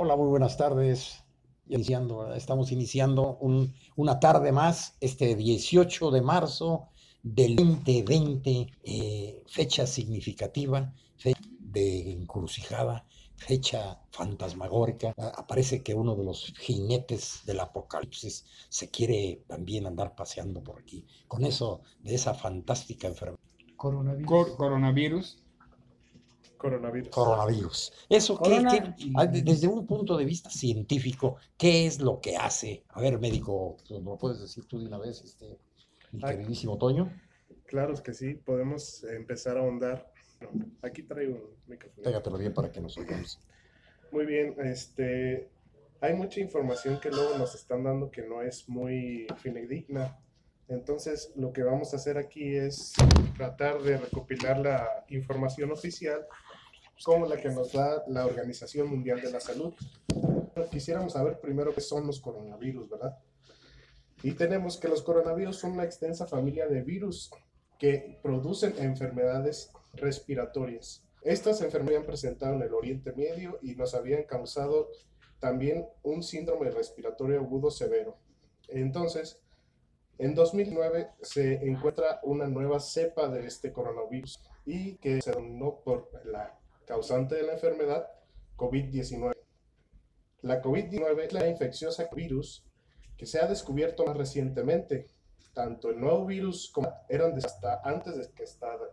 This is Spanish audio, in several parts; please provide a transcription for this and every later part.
Hola, muy buenas tardes. Iniciando, estamos iniciando un- una tarde más, este 18 de marzo del 2020, eh, fecha significativa, fecha de encrucijada, fecha fantasmagórica. A- Aparece que uno de los jinetes del apocalipsis se quiere también andar paseando por aquí, con eso de esa fantástica enfermedad. Coronavirus. Cor- coronavirus. Coronavirus. Coronavirus. Eso, ¿qué- Corona qué- ah, de- desde un punto de vista científico, ¿qué es lo que hace? A ver, médico, ¿nos lo puedes decir tú de una vez, este, mi Ah. queridísimo Toño? Claro que sí, podemos empezar a ahondar. Aquí traigo un micrófono. Pégatelo bien para que nos oigamos. Muy bien, este, hay mucha información que luego nos están dando que no es muy fidedigna. Entonces, lo que vamos a hacer aquí es tratar de recopilar la información oficial como la que nos da la Organización Mundial de la Salud. Quisiéramos saber primero qué son los coronavirus, ¿verdad? Y tenemos que los coronavirus son una extensa familia de virus que producen enfermedades respiratorias. Estas enfermedades han presentado en el Oriente Medio y nos habían causado también un síndrome respiratorio agudo severo. Entonces, en 2009 se encuentra una nueva cepa de este coronavirus y que se denominó por la causante de la enfermedad COVID-19. La COVID-19 es la infecciosa virus que se ha descubierto más recientemente. Tanto el nuevo virus como eran de hasta antes de que estaba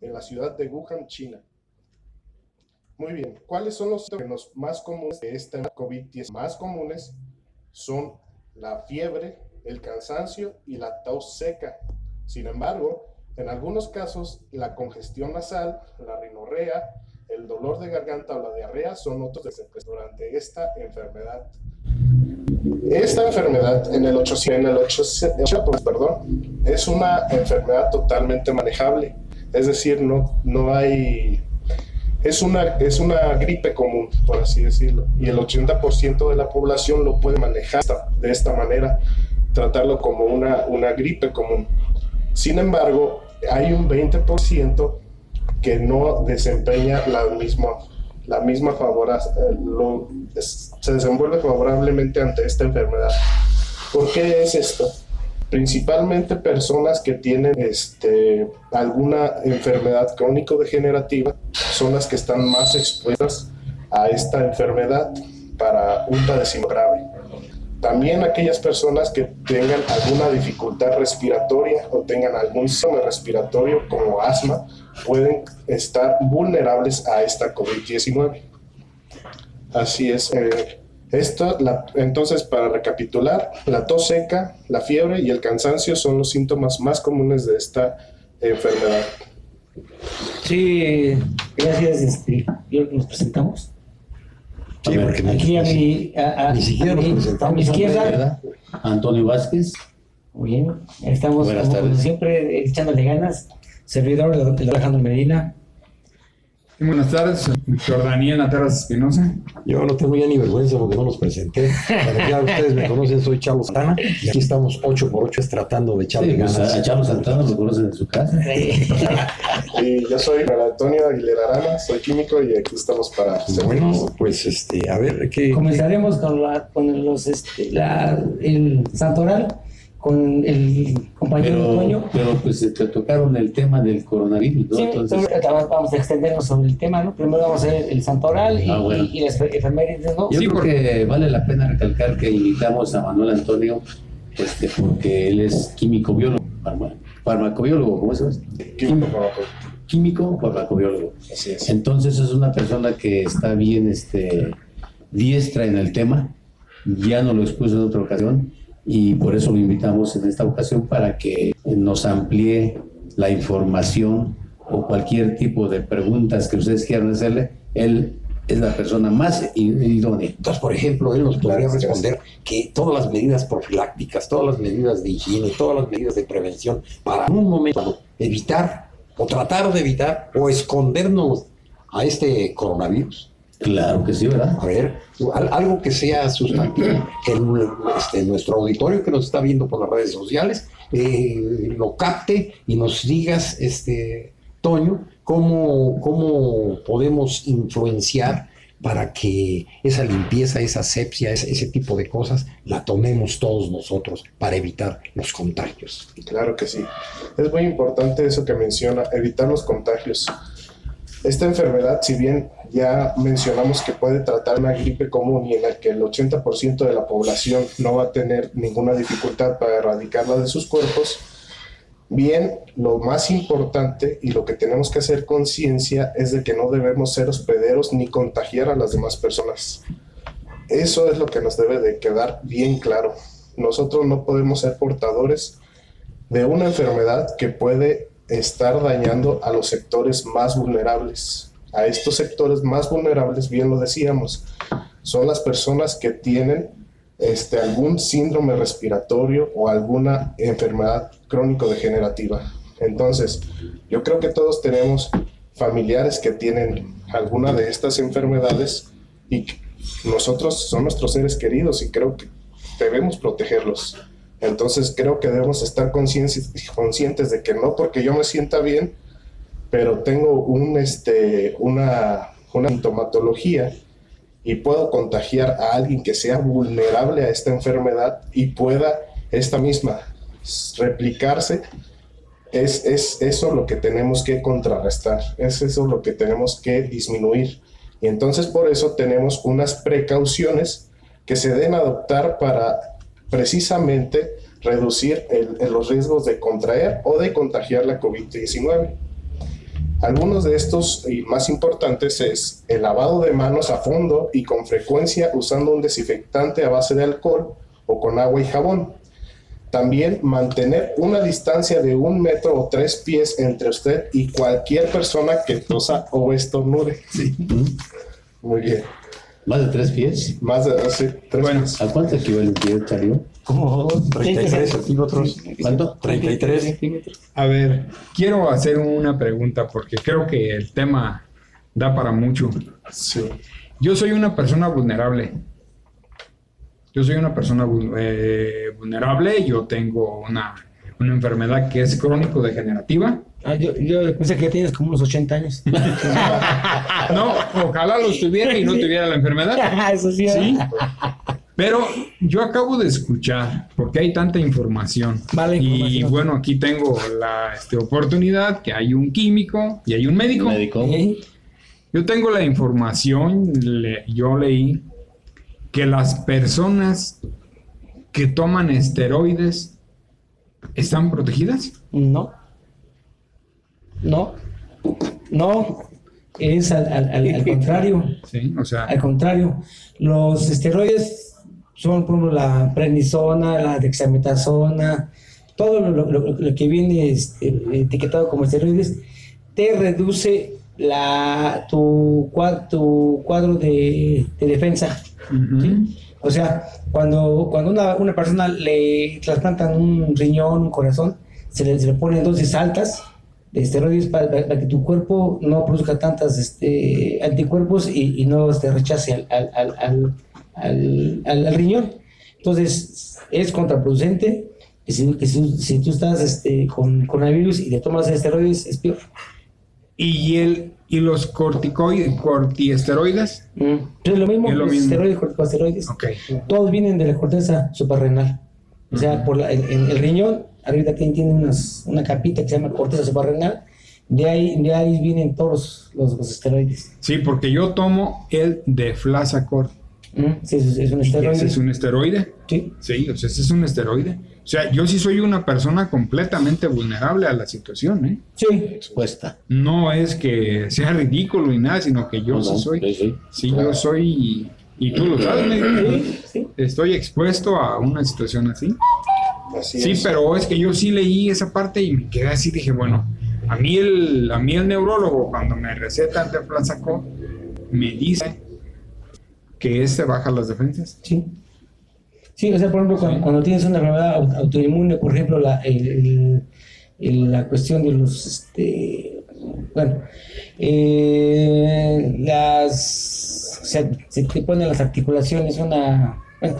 en la ciudad de Wuhan, China. Muy bien, ¿cuáles son los síntomas más comunes de esta COVID-19? Más comunes son la fiebre, el cansancio y la tos seca. Sin embargo, en algunos casos, la congestión nasal, la rinorrea, el dolor de garganta o la diarrea son otros desempeños durante esta enfermedad. Esta enfermedad en el 800, en el 800, perdón, es una enfermedad totalmente manejable. Es decir, no, no hay... Es una, es una gripe común, por así decirlo. Y el 80% de la población lo puede manejar de esta manera, tratarlo como una, una gripe común. Sin embargo, hay un 20% que no desempeña la misma, la misma favora, eh, lo- se desenvuelve favorablemente ante esta enfermedad. ¿Por qué es esto? Principalmente personas que tienen este, alguna enfermedad crónico-degenerativa son las que están más expuestas a esta enfermedad para un padecimiento grave. También aquellas personas que tengan alguna dificultad respiratoria o tengan algún síndrome respiratorio como asma pueden estar vulnerables a esta COVID-19. Así es. eh, esto, la- entonces, para recapitular, la tos seca, la fiebre y el cansancio son los síntomas más comunes de esta enfermedad. Sí, gracias. Este, yo nos presentamos. Sí, porque Aquí a mi, a, a- ni siquiera a nos mi- presentamos, a mi izquierda. Antonio Vázquez. Muy bien. Estamos como siempre echándole ganas. Servidor de, de Alejandro Medina. Buenas tardes, soy Víctor Daniel Ateras Espinosa. Yo no tengo ya ni vergüenza porque no los presenté. Pero ya ustedes me conocen, soy Chavo Santana y aquí estamos 8 por 8 tratando de echarle Sí, pues, ganas. a Chavo Santana lo conocen en su casa. Y yo soy Antonio Aguilera Arana, soy químico y aquí estamos para Bueno, pues este, a ver, ¿qué? Comenzaremos con, la, con los, este, la, el santoral, con el compañero Pero, Toño. pero pues te tocaron el tema del coronavirus, ¿no? Sí, Entonces, vamos a extendernos sobre el tema, ¿no? Primero vamos a hacer el santoral y, Ah, bueno. y, y las efemérides, ¿no? yo Sí, creo porque- que vale la pena recalcar que invitamos a Manuel Antonio, este, porque él es químico biólogo, farma- farmacobiólogo, ¿cómo se llama? químico farmacobiólogo. Así es. Entonces es una persona que está bien este, diestra en el tema, ya nos lo expuso en otra ocasión y por eso lo invitamos en esta ocasión para que nos amplíe la información o cualquier tipo de preguntas que ustedes quieran hacerle. Él es la persona más idónea. Entonces, por ejemplo, él nos podría responder que todas las medidas profilácticas, todas las medidas de higiene, todas las medidas de prevención para un momento evitar o tratar de evitar o escondernos a este coronavirus. Claro que sí, ¿verdad? A ver, al- algo que sea sustantivo, que el- este, nuestro auditorio que nos está viendo por las redes sociales eh, lo capte y nos digas, este, Toño, cómo, cómo podemos influenciar para que esa limpieza, esa asepsia, ese, ese tipo de cosas, la tomemos todos nosotros para evitar los contagios. Claro que sí. Es muy importante eso que menciona, evitar los contagios. Esta enfermedad, si bien ya mencionamos que puede tratar una gripe común y en la que el 80% de la población no va a tener ninguna dificultad para erradicarla de sus cuerpos, bien, lo más importante y lo que tenemos que hacer conciencia es de que no debemos ser hospederos ni contagiar a las demás personas. Eso es lo que nos debe de quedar bien claro. Nosotros no podemos ser portadores de una enfermedad que puede estar dañando a los sectores más vulnerables. A estos sectores más vulnerables, bien lo decíamos, son las personas que tienen este, algún síndrome respiratorio o alguna enfermedad crónico-degenerativa. Entonces, yo creo que todos tenemos familiares que tienen alguna de estas enfermedades y nosotros son nuestros seres queridos y creo que debemos protegerlos. Entonces creo que debemos estar conscientes, de que no porque yo me sienta bien, pero tengo un, este, una, una sintomatología y puedo contagiar a alguien que sea vulnerable a esta enfermedad y pueda esta misma replicarse, es, es eso lo que tenemos que contrarrestar, es eso lo que tenemos que disminuir. Y entonces por eso tenemos unas precauciones que se deben adoptar para precisamente reducir el- el- los riesgos de contraer o de contagiar la COVID-19. Algunos de estos y más importantes es el lavado de manos a fondo y con frecuencia usando un desinfectante a base de alcohol o con agua y jabón. También mantener una distancia de un metro o tres pies entre usted y cualquier persona que tosa o estornude. Sí. Muy bien. ¿Más de tres pies? Más de sí, tres Bueno, pies. ¿A cuánto equivale un pie, Chario? Como 33 centímetros. ¿Cuánto? 33. centímetros. a ver, quiero hacer una pregunta porque creo que el tema da para mucho. Sí. Yo soy una persona vulnerable. Yo soy una persona eh, vulnerable. Yo tengo una, una enfermedad que es crónico-degenerativa. Ah, yo, yo pensé que tienes como unos 80 años. No, ojalá lo tuviera y no tuviera la enfermedad. Eso sí. Sí. Pero yo acabo de escuchar, porque hay tanta información. Vale, y información. bueno, aquí tengo la este, oportunidad que hay un químico y hay un médico. Médico. Yo tengo la información, le- yo leí que las personas que toman esteroides están protegidas. No. No. No. Es al, al- al- al contrario. Sí, o sea, Al contrario. Los esteroides son, por ejemplo, la prednisona, la dexametasona, todo lo, lo- lo- lo que viene este, etiquetado como esteroides, te reduce la, tu, tu cuadro de, de defensa. O sea, cuando, cuando una, una persona le trasplantan un riñón, un corazón, se le, se le ponen dosis altas de esteroides para, que tu cuerpo no produzca tantas este, anticuerpos y, y no este, rechace al, al, al, al, al- al- al riñón. Entonces, es contraproducente. Si, que si, si tú estás este, con coronavirus y te tomas esteroides, es peor. y el y los corticoides, cortiesteroides. Es lo mismo, Es lo los mismo. esteroides, corticosteroides. Ok. Todos vienen de la corteza suprarrenal. O sea, por la- en, en el riñón, arriba tiene, tiene unas- una capita que se llama corteza suprarrenal. De ahí, de ahí vienen todos los, los esteroides. Sí, porque yo tomo el Deflazacort. Mm, Sí, es, es un esteroide. ese es un esteroide. Sí. Sí, o sea, ese es un esteroide. O sea, yo sí soy una persona completamente vulnerable a la situación, ¿eh? Sí. Expuesta. No es que sea ridículo ni nada, sino que yo No, sí soy. sí, sí. Sí, yo soy. Y tú lo sabes, médico. Sí, sí. Estoy expuesto a una situación así. Así Sí, es. pero es que yo sí leí esa parte y me quedé así, dije, bueno, a mí el, a mí el neurólogo cuando me receta el Deflazacort me dice que este baja las defensas. Sí. Sí, o sea, por ejemplo, cuando, cuando tienes una enfermedad au- autoinmune, por ejemplo, la, el- la cuestión de los, este, bueno, eh, las, se, se te ponen las articulaciones, una, bueno,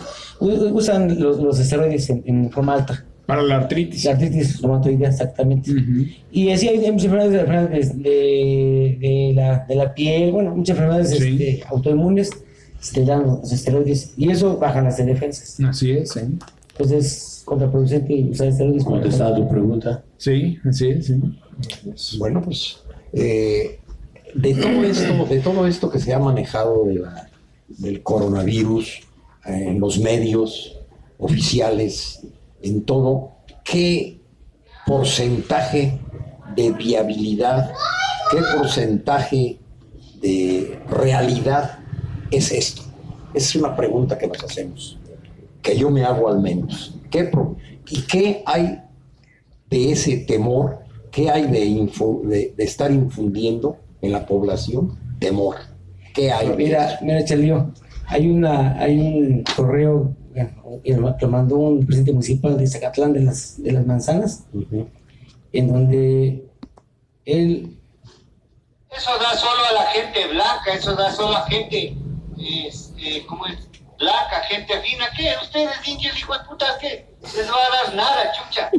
usan los, los esteroides en, en forma alta, Para la artritis. la artritis reumatoidea exactamente. Ujú. Y así hay, hay muchas enfermedades, de, de la la, de la piel, bueno, muchas enfermedades Sí. este, autoinmunes, te dan los esteroides y eso baja las defensas. Así es, sí. Entonces es contraproducente usar esteroides. Contestada tu pregunta. Sí, así es, sí. Bueno, pues eh, de todo esto, de todo esto que se ha manejado de la- del coronavirus eh, en los medios oficiales, en todo, ¿qué porcentaje de viabilidad, qué porcentaje de realidad es esto? Es una pregunta que nos hacemos, que yo me hago al menos. ¿Qué pro- ¿Y qué hay de ese temor? ¿Qué hay de, info- de, de estar infundiendo en la población? Temor. ¿Qué hay? Mira, eso? mira, Chalío, hay una, hay un correo que mandó un presidente municipal de Zacatlán de las, de las manzanas, en donde él Eso da solo a la gente blanca, eso da solo a gente, este, ¿cómo es? Blanca, gente fina. ¿Qué? ¿Ustedes, indios, hijo de puta, qué? Les va a dar nada, chucha.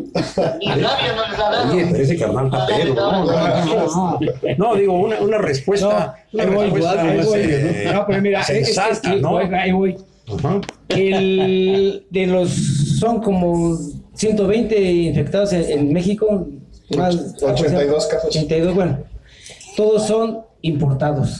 Ni rabia no les ha dado. Oye, pero ese carnal está pedo, ¿no? No, no, no. No, digo, una, una respuesta. una ahí voy, respuesta, ahí voy. eh, No, pero mira, es- es- es sensata, ¿no? voy, ahí voy. Ajá. El, de los, son como 120 infectados en, en México. Más, 82 casos. 82, bueno. Todos son importados.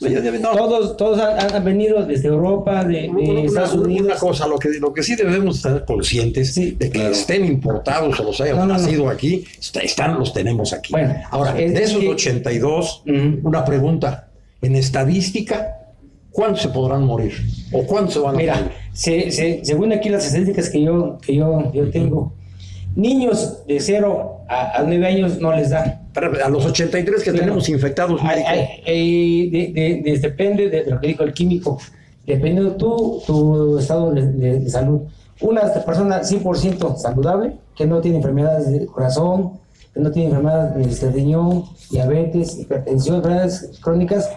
No, Todos, todos han, han venido desde Europa, de, de Una- Estados Unidos. una cosa, lo que, lo que sí debemos estar conscientes Sí, de que claro. estén importados o los hayan No, no, no. nacido aquí, está- están, los tenemos aquí. Bueno, Ahora, es de esos que- 82, Ujú. una pregunta. En estadística, ¿cuántos se podrán morir? ¿O cuántos se van a Mira, morir? se- se- según aquí las estadísticas que yo, que yo, yo tengo, niños de 0 a, a 9 años no les da. Pero a los 83 que Claro. tenemos infectados, Ay, médico, ay, de- de- de- depende de lo que dijo el químico, depende de tu, tu estado de, salud. Una persona 100% saludable, que no tiene enfermedades del corazón, que no tiene enfermedades de riñón, diabetes, hipertensión, enfermedades crónicas,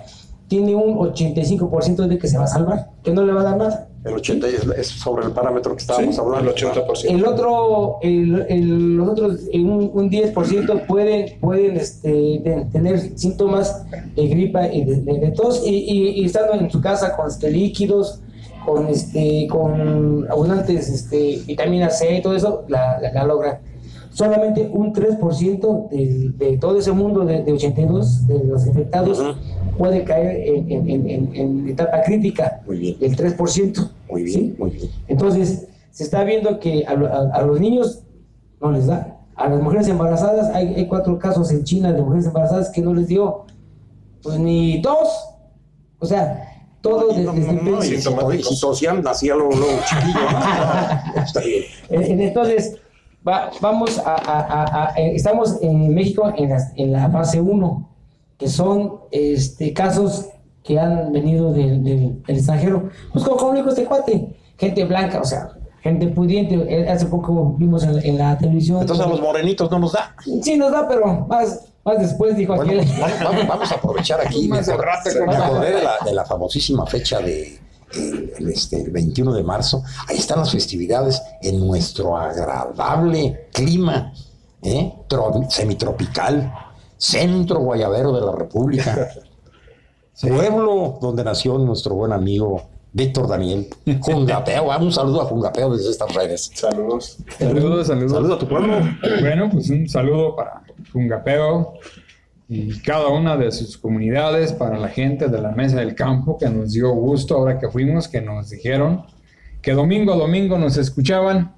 tiene un 85% de que se va a salvar, que no le va a dar nada. El 80 es, es sobre el parámetro que estábamos Sí, hablando. el 80%. El otro, el, el- los otros, un, un 10% pueden, pueden este, de- tener síntomas de gripa y de, de- de tos y, y- y estando en su casa con este, líquidos, con, este, con abundantes este, vitamina C y todo eso, la, la, la logran. Solamente un 3% de, de todo ese mundo de, de 82 de los infectados Ujú. Puede caer en, en- en- en- en etapa crítica, Muy bien. el 3%. Muy bien, ¿sí? muy bien. Entonces, se está viendo que a, a- a los niños no les da. A las mujeres embarazadas, hay, hay cuatro casos en China de mujeres embarazadas que no les dio, pues ni dos. O sea, todo No, desde no, no, no, y si- y si tosían, nacía luego, luego chiquillo. Está bien. Entonces, va- vamos a, a- a- a- eh, estamos en México en la, en la fase 1, que son este, casos que han venido del, del- del extranjero. Pues como, dijo este cuate, gente blanca, o sea, gente pudiente. Eh, Hace poco vimos en, en la televisión. Entonces a los morenitos no nos da. Sí nos da, pero más, más después dijo Bueno, aquel. vamos, vamos- a aprovechar aquí. Me acordé, de, la, de la famosísima fecha de el, el, este, el 21 de marzo. Ahí están las festividades en nuestro agradable clima ¿eh? Tro- semitropical, centro guayabero de la República. Pueblo donde nació nuestro buen amigo Víctor Daniel. Jungapeo, ah, un saludo a Jungapeo desde estas redes. Saludos. Saludos, saludos. Saludo a tu pueblo. Bueno, pues un saludo para Jungapeo y cada una de sus comunidades, para la gente de la Mesa del Campo, que nos dio gusto ahora que fuimos, que nos dijeron que domingo a domingo nos escuchaban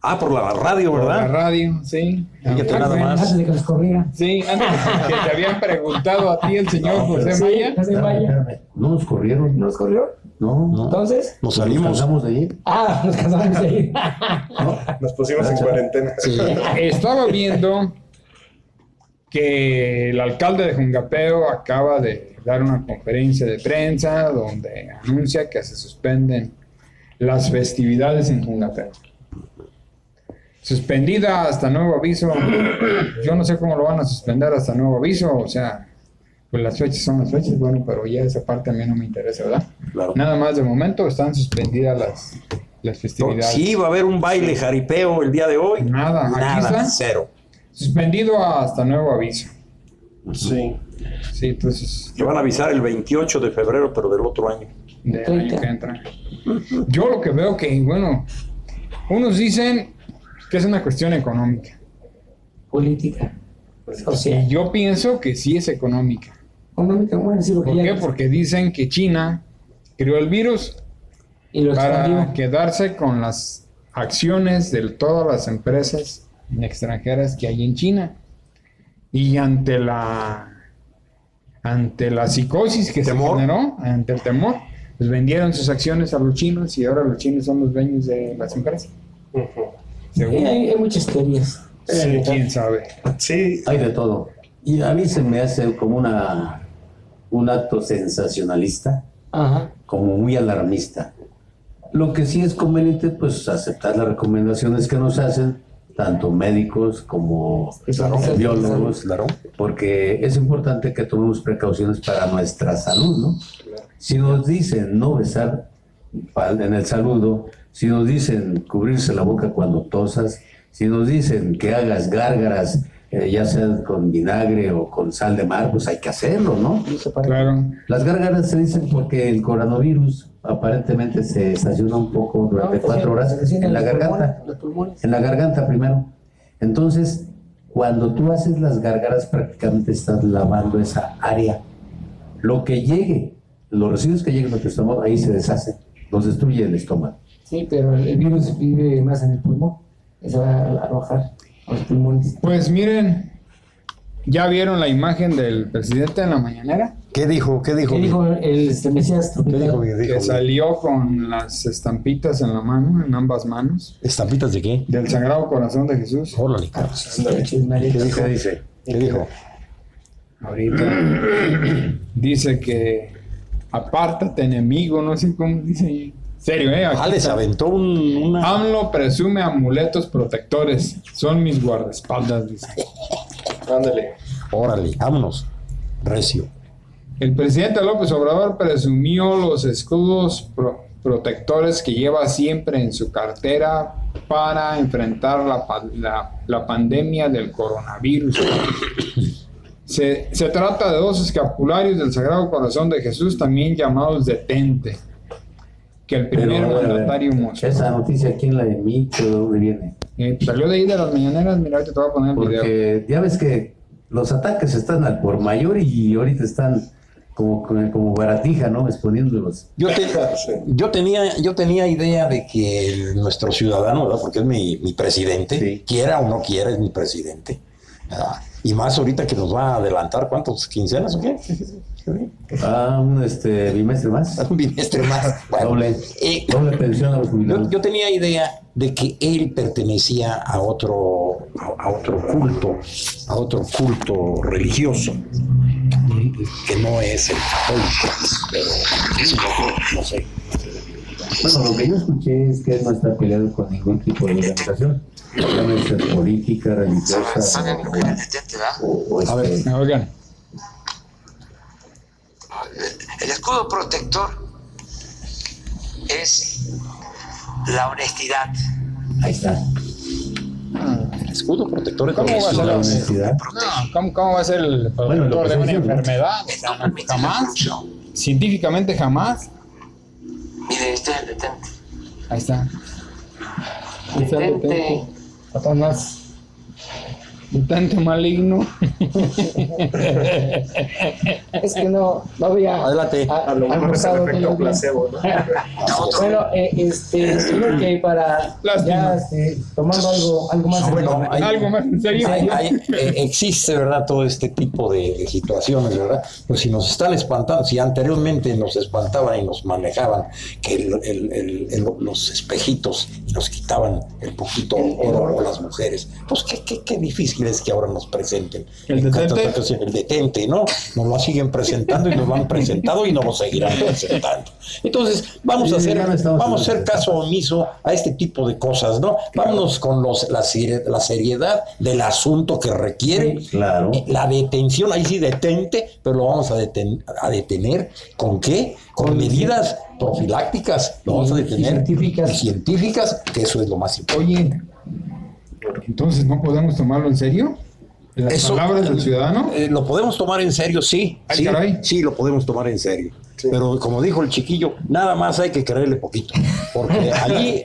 Ah, por la radio, por la ¿verdad? radio, sí. Fíjate Ah, nada más. Antes de que nos corriera. Sí, antes que te habían preguntado a ti el señor José Sí, Maya. José Maya. No nos corrieron. ¿No nos corrió? No, no. Entonces, Nos Nos salimos. cansamos de ir. ah, nos casamos de ir. Nos pusimos en cuarentena. Sí. Estaba viendo que el alcalde de Jungapeo acaba de dar una conferencia de prensa donde anuncia que se suspenden las festividades en Jungapeo. Suspendida hasta nuevo aviso. Yo no sé cómo lo van a suspender hasta nuevo aviso. O sea, pues las fechas son las fechas. Bueno, pero ya esa parte a mí no me interesa, ¿verdad? Claro. Nada más de momento están suspendidas las, las festividades. Sí, va a haber un baile jaripeo el día de hoy. Nada, aquí Nada, está. cero. Suspendido hasta nuevo aviso. Sí. Sí, entonces, Le van a avisar el 28 de febrero, pero del otro año. del año que entra. Yo lo que veo que, bueno, unos dicen que es una cuestión económica. Política. Y Social. yo pienso que sí es económica. Económica, bueno, sí, lo que ¿Por ya- qué? Porque dicen que China creó el virus Y lo para expandió. quedarse con las acciones de todas las empresas extranjeras que hay en China. Y ante la ante la psicosis que Temor. se generó, ante el temor, pues vendieron sus acciones a los chinos y ahora los chinos son los dueños de las empresas. Según hay, hay muchas teorías. Eh, quién sabe. Sí, Hay de todo. Y a mí se me hace como una, un acto sensacionalista, Ajá. como muy alarmista. Lo que sí es conveniente, pues aceptar las recomendaciones que nos hacen, tanto médicos como biólogos, claro, porque es importante que tomemos precauciones para nuestra salud, ¿no? Si nos dicen no besar en el saludo, si nos dicen cubrirse la boca cuando tosas, si nos dicen que hagas gárgaras, eh, ya sea con vinagre o con sal de mar, pues hay que hacerlo, ¿no? Claro. Las gárgaras se dicen porque el coronavirus aparentemente se estaciona un poco durante No, cuatro horas en la garganta. pulmones. En la garganta primero. Entonces, cuando tú haces las gárgaras, prácticamente estás lavando esa área. Lo que llegue, los residuos que lleguen a tu estómago, ahí se deshacen. Los destruye el estómago. Sí, pero el, virus vive más en el pulmón. Se va a arrojar a los pulmones. Pues miren, ¿ya vieron la imagen del presidente en la mañanera? ¿Qué dijo? ¿Qué dijo? ¿Qué dijo el este, Mesías ¿Qué dijo? ¿Qué dijo? Que salió con las estampitas en la mano, en ambas manos, ¿Estampitas de qué? del Sagrado Corazón de Jesús. Órale, Ah. ¿Qué dijo? ¿Qué dice? ¿Qué dijo? Ahorita dice que apártate enemigo, no sé cómo dice. Serio, ¿eh? Aquí Ah, les está. aventó un- una... AMLO presume amuletos protectores. Son mis guardaespaldas, dice. ándale. Órale, vámonos. Recio. El presidente López Obrador presumió los escudos pro- protectores que lleva siempre en su cartera para enfrentar la, pa- la- la pandemia del coronavirus. Se, se trata de dos escapularios del Sagrado Corazón de Jesús, también llamados detente, que el primer Pero, mandatario mostró. Esa noticia, ¿quién la emite? ¿De dónde viene? Eh, salió de ahí de las mañaneras, mira, ahorita te voy a poner el video. Porque ya ves que los ataques están al por mayor y ahorita están como, como baratija, ¿no? Exponiéndolos. Yo, te- yo, tenía, yo tenía idea de que el- nuestro ciudadano, ¿verdad? porque es mi, mi presidente, Sí. quiera o no quiera, es mi presidente. ¿verdad? Y más ahorita que nos va a adelantar, ¿cuántos? ¿Quincenas o qué? Ah, un este, bimestre más. Un bimestre más. Bueno, Doble, eh, doble pensión a los jubilados. yo, yo tenía idea de que él pertenecía a otro, a, a otro culto, a otro culto religioso, que no es el católico, pero no, no sé. Bueno, lo que yo escuché es que él no está peleado con ningún tipo de organización. Llámese política, religiosa o, o, o A ver. este, Oigan, El escudo protector es la honestidad. ahí está. El escudo protector es ¿Cómo va a ser La honestidad. no, ¿cómo, cómo va a ser el Bueno, protector que de una enfermedad? O sea, no, jamás. Científicamente jamás. Mire, este es el detente. Ahí está. Ahí está el Detente. detente. Satanás. Detente maligno. Es que no, no había Adelante. a- A lo mejor es el efecto placebo, ¿no? Bueno, eh, este, creo que para Lástima. ya este, tomando algo, algo más. Ah, bueno, hay- Algo más en serio. Hay- hay- eh, existe, ¿verdad? Todo este tipo de, de situaciones, ¿verdad? Pues si nos están espantando, si anteriormente nos espantaban y nos manejaban que el- el- el- el- los espejitos nos quitaban el poquito oro o las mujeres, pues qué, qué, qué difícil es que ahora nos presenten. ¿El En detente? El ¿no? Nos lo siguen presentando y nos lo han presentado y nos lo seguirán presentando. Entonces, vamos a hacer, vamos a hacer caso omiso a este tipo de cosas, ¿no? Vámonos con los, la, seri- la seriedad del asunto que requiere Claro. la detención, ahí sí detente, pero lo vamos a, deten- a detener con qué? Con medidas profilácticas, lo vamos a detener. científicas. Científicas, que eso es lo más importante. Oye, entonces no podemos tomarlo en serio. Las Eso- palabras del ciudadano. Eh, ¿Lo podemos tomar en serio? Sí. Ay, sí, caray. sí, lo podemos tomar en serio. Pero como dijo el chiquillo, nada más hay que creerle poquito. Porque allí,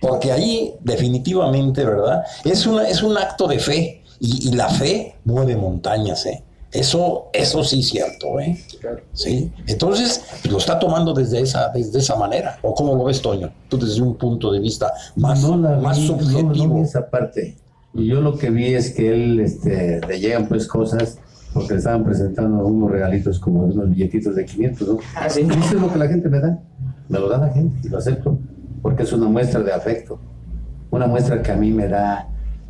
porque allí definitivamente, ¿verdad? Es, una, es un acto de fe. Y, y la fe mueve montañas, ¿eh? Eso, eso sí es cierto, ¿eh? Sí. Entonces, pues, lo está tomando desde esa, desde esa manera. ¿O cómo lo ves, Toño? Tú desde un punto de vista más, no la más vi, subjetivo. No, vi esa parte. Y yo lo que vi es que él este, le llegan pues cosas porque le estaban presentando unos regalitos como unos billetitos de 500, ¿no? Ah, sí. Y eso es lo que la gente me da. Me lo da la gente y lo acepto porque es una muestra de afecto. Una muestra que a mí me da,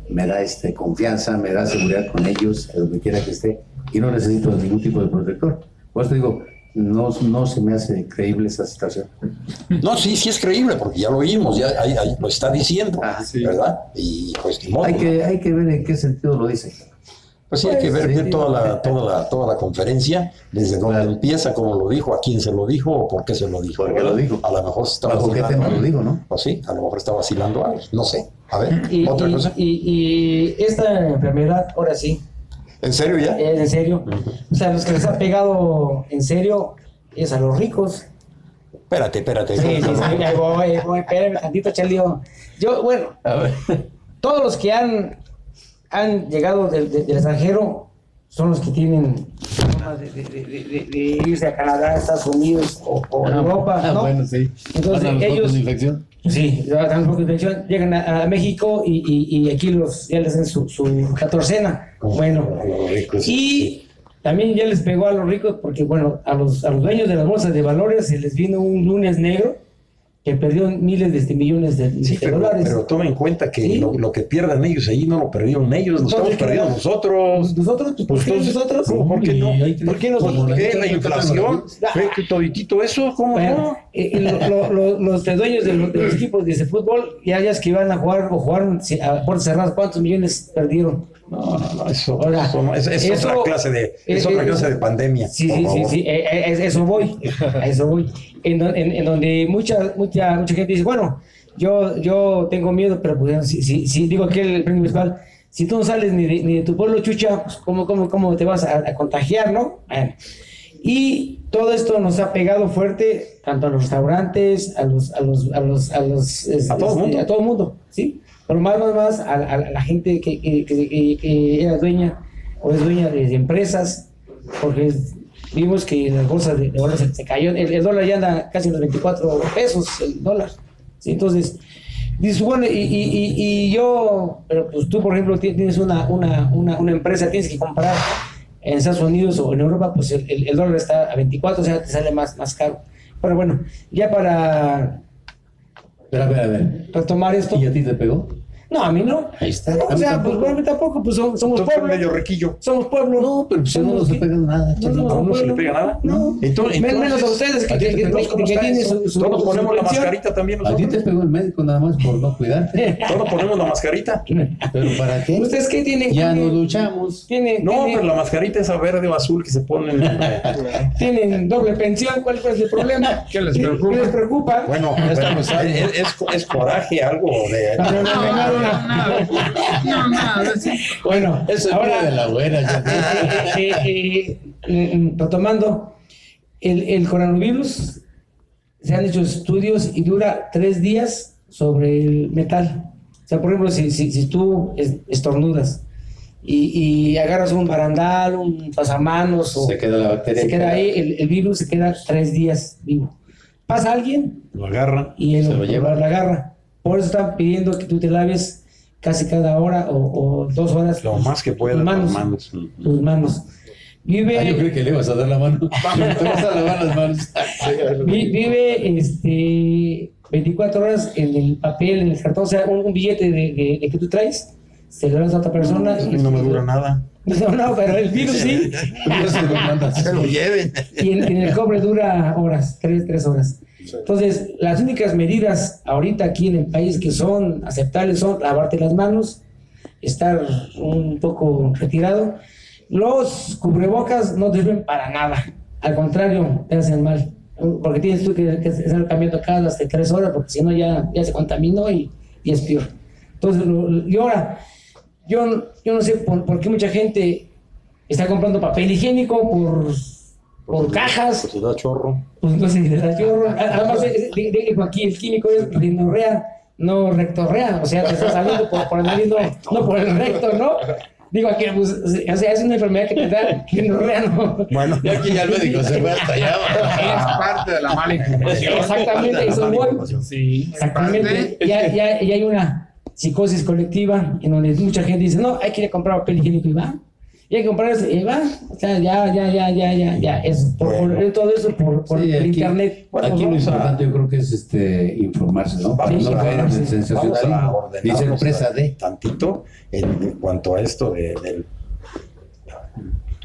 me da este, confianza, me da seguridad con ellos, donde quiera que esté, y no necesito ningún tipo de protector. Por eso digo, no, no se me hace creíble esa situación. No, sí, sí es creíble, porque ya lo oímos, ya ahí, ahí lo está diciendo, Ah, sí. ¿verdad? Y pues ni modo, Hay que, hay que ver en qué sentido lo dice. Pues sí, hay que ver, Sí. toda, la, toda, la, toda la conferencia, desde dónde Claro. empieza, cómo lo dijo, a quién se lo dijo o por qué se lo dijo. ¿Por qué lo dijo? A lo mejor está ¿Bajo qué vacilando. tema lo dijo, no? Pues sí, a lo mejor está vacilando algo, no sé. A ver, Y, otra y- cosa. y- y esta enfermedad, ahora sí, ¿En serio ya? es en serio. O sea, los que les ha pegado en serio es a los ricos. Espérate, espérate. Sí, sí, sí, ahí voy, ahí voy, espérame tantito, Chalío. Yo, bueno, A ver. todos los que han, han llegado del, del- del extranjero son los que tienen de, de- de- de- de irse a Canadá, Estados Unidos o, o Europa, Ah, ¿no? bueno, sí. Entonces, ellos- infección. Sí, llegan a, a México y, y- y aquí los, ya les hacen su, su catorcena. Bueno, Los ricos, sí. y también ya les pegó a los ricos porque, bueno, a los, a los dueños de las bolsas de valores se les vino un lunes negro que perdió miles de este, millones de, Sí, de pero, dólares. pero toma en cuenta que Sí. lo, lo que pierdan ellos ahí no lo perdieron ellos, lo estamos Entonces, ¿qué perdiendo nosotros. nosotros, pues, ¿por Pues qué nosotros? ¿Por qué no? ¿Por qué nos como ¿por la qué inflación? ¿Fue toditito eso? ¿Cómo Bueno, no? eh, eh, lo- lo- lo- los dueños de los, de los equipos de ese fútbol, ya ya es que iban a jugar o jugaron a puertas cerradas, ¿cuántos millones perdieron? No, no, no, eso, Ahora, eso no, es, es eso- otra clase de, es eh, otra clase de pandemia. Sí, sí, sí, sí, eh, eh, es- eso voy, eso voy. En, en- en donde mucha, mucha, mucha gente dice, bueno, yo, yo tengo miedo, pero pues si, si, si digo que el premio municipal, si tú no sales ni de, ni de tu pueblo, chucha, pues ¿cómo, cómo, cómo te vas a, a contagiar, no? Bueno, y todo esto nos ha pegado fuerte, tanto a los restaurantes, a los, a los, a los, a los, este, A todo el mundo. a todo el mundo, ¿sí? Pero más, más, más a, a- a la gente que, que, que, era dueña o es dueña de, de empresas, porque vimos que las bolsas de, de se, se cayó, el, el dólar ya anda casi en los 24 pesos, el dólar, ¿sí? Entonces, dices, bueno, y, y, y, y yo, pero pues tú, por ejemplo, ti- tienes una, una, una, una empresa, tienes que comprar en Estados Unidos o en Europa, pues el, el- el dólar está a 24, o sea, te sale más, más caro. Pero bueno, ya para Pero a ver, a ver. retomar esto. ¿Y a ti te pegó? No, a mí no. Ahí está. O A mí sea, tampoco. pues bueno, a mí tampoco, pues somos, somos pueblo. medio riquillo. Somos pueblo. No, pero pues, no, no Somos se que- pega nada. No, no, No, no se le pega nada. No. Entonces, Men- menos a ustedes que, ¿a ti que, tienen su, su- Todos su ponemos la mascarita también A ti te pegó el médico nada más por no cuidarte. Todos ponemos la mascarita. ¿Pero para qué? ¿Ustedes qué tienen? Ya nos duchamos. Tienen, No, pero la mascarita esa verde o azul que se ponen. tienen doble pensión. ¿Cuál es el problema? ¿Qué les preocupa? ¿Qué les preocupa? Bueno, pero es, es, es coraje, algo de. No, no, no, no, no, no. No, nada, sí. Bueno, Eso es ahora, de la buena. ya. eh, eh, eh, mm, retomando, el, el coronavirus, se han hecho estudios y dura tres días sobre el metal. O sea, por ejemplo, si, si, si tú es- estornudas y, y agarras un barandal, un pasamanos, o Se queda la bacteria. se queda ahí, el, el virus se queda tres días vivo. Pasa alguien Lo agarran. y él Se lo lleva. la agarra. Por eso están pidiendo que tú te laves casi cada hora o, o dos horas Lo más que puedan. tus manos. Las manos. tus manos. Vive, Ah, yo creo que le ibas a dar la mano. Te vas a lavar las manos. vi- vive este, 24 horas en el papel, en el cartón, o sea, un, un billete de, de- de que tú traes, se lo das a otra persona. A mí no me dura nada. No, no, pero el virus sí. No se lo mandas. Se lo lleven. Y en, en el cobre dura horas, tres, tres horas. Entonces, las únicas medidas ahorita aquí en el país que son aceptables son lavarte las manos, estar un poco retirado. Los cubrebocas no te sirven para nada. Al contrario, te hacen mal. Porque tienes tú que, que estar cambiando cada hasta tres horas, porque si no ya, ya se contaminó y, y es peor. Entonces, y ahora, yo, yo no sé por qué mucha gente está comprando papel higiénico por, por cajas, Pues se da chorro. pues no sé, de chorro. Además, eh, dijo aquí el químico es rinorrea, no rectorrea, o sea, te está saliendo por, por el nariz, no, no por el recto, ¿no? Digo aquí, pues, o sea, es una enfermedad que te da rinorrea, ¿no? Bueno, Ya que ya el médico se fue hasta allá. Es parte de la mala información. Exactamente, eso voy. Sí, es Exactamente. Ya, ya, ya hay una psicosis colectiva en donde mucha gente dice, no, hay que ir a comprar papel higiénico y va. Y hay que comprar eso y va. O sea, ya, ya, ya, ya, ya, ya. Es por, todo eso por, por Sí, el aquí- internet. Bueno, Aquí lo a- importante yo creo que es este informarse, ¿no? Para Vamos no caer en sensacionalismo. Y ser presa de. tantito en cuanto a esto de- del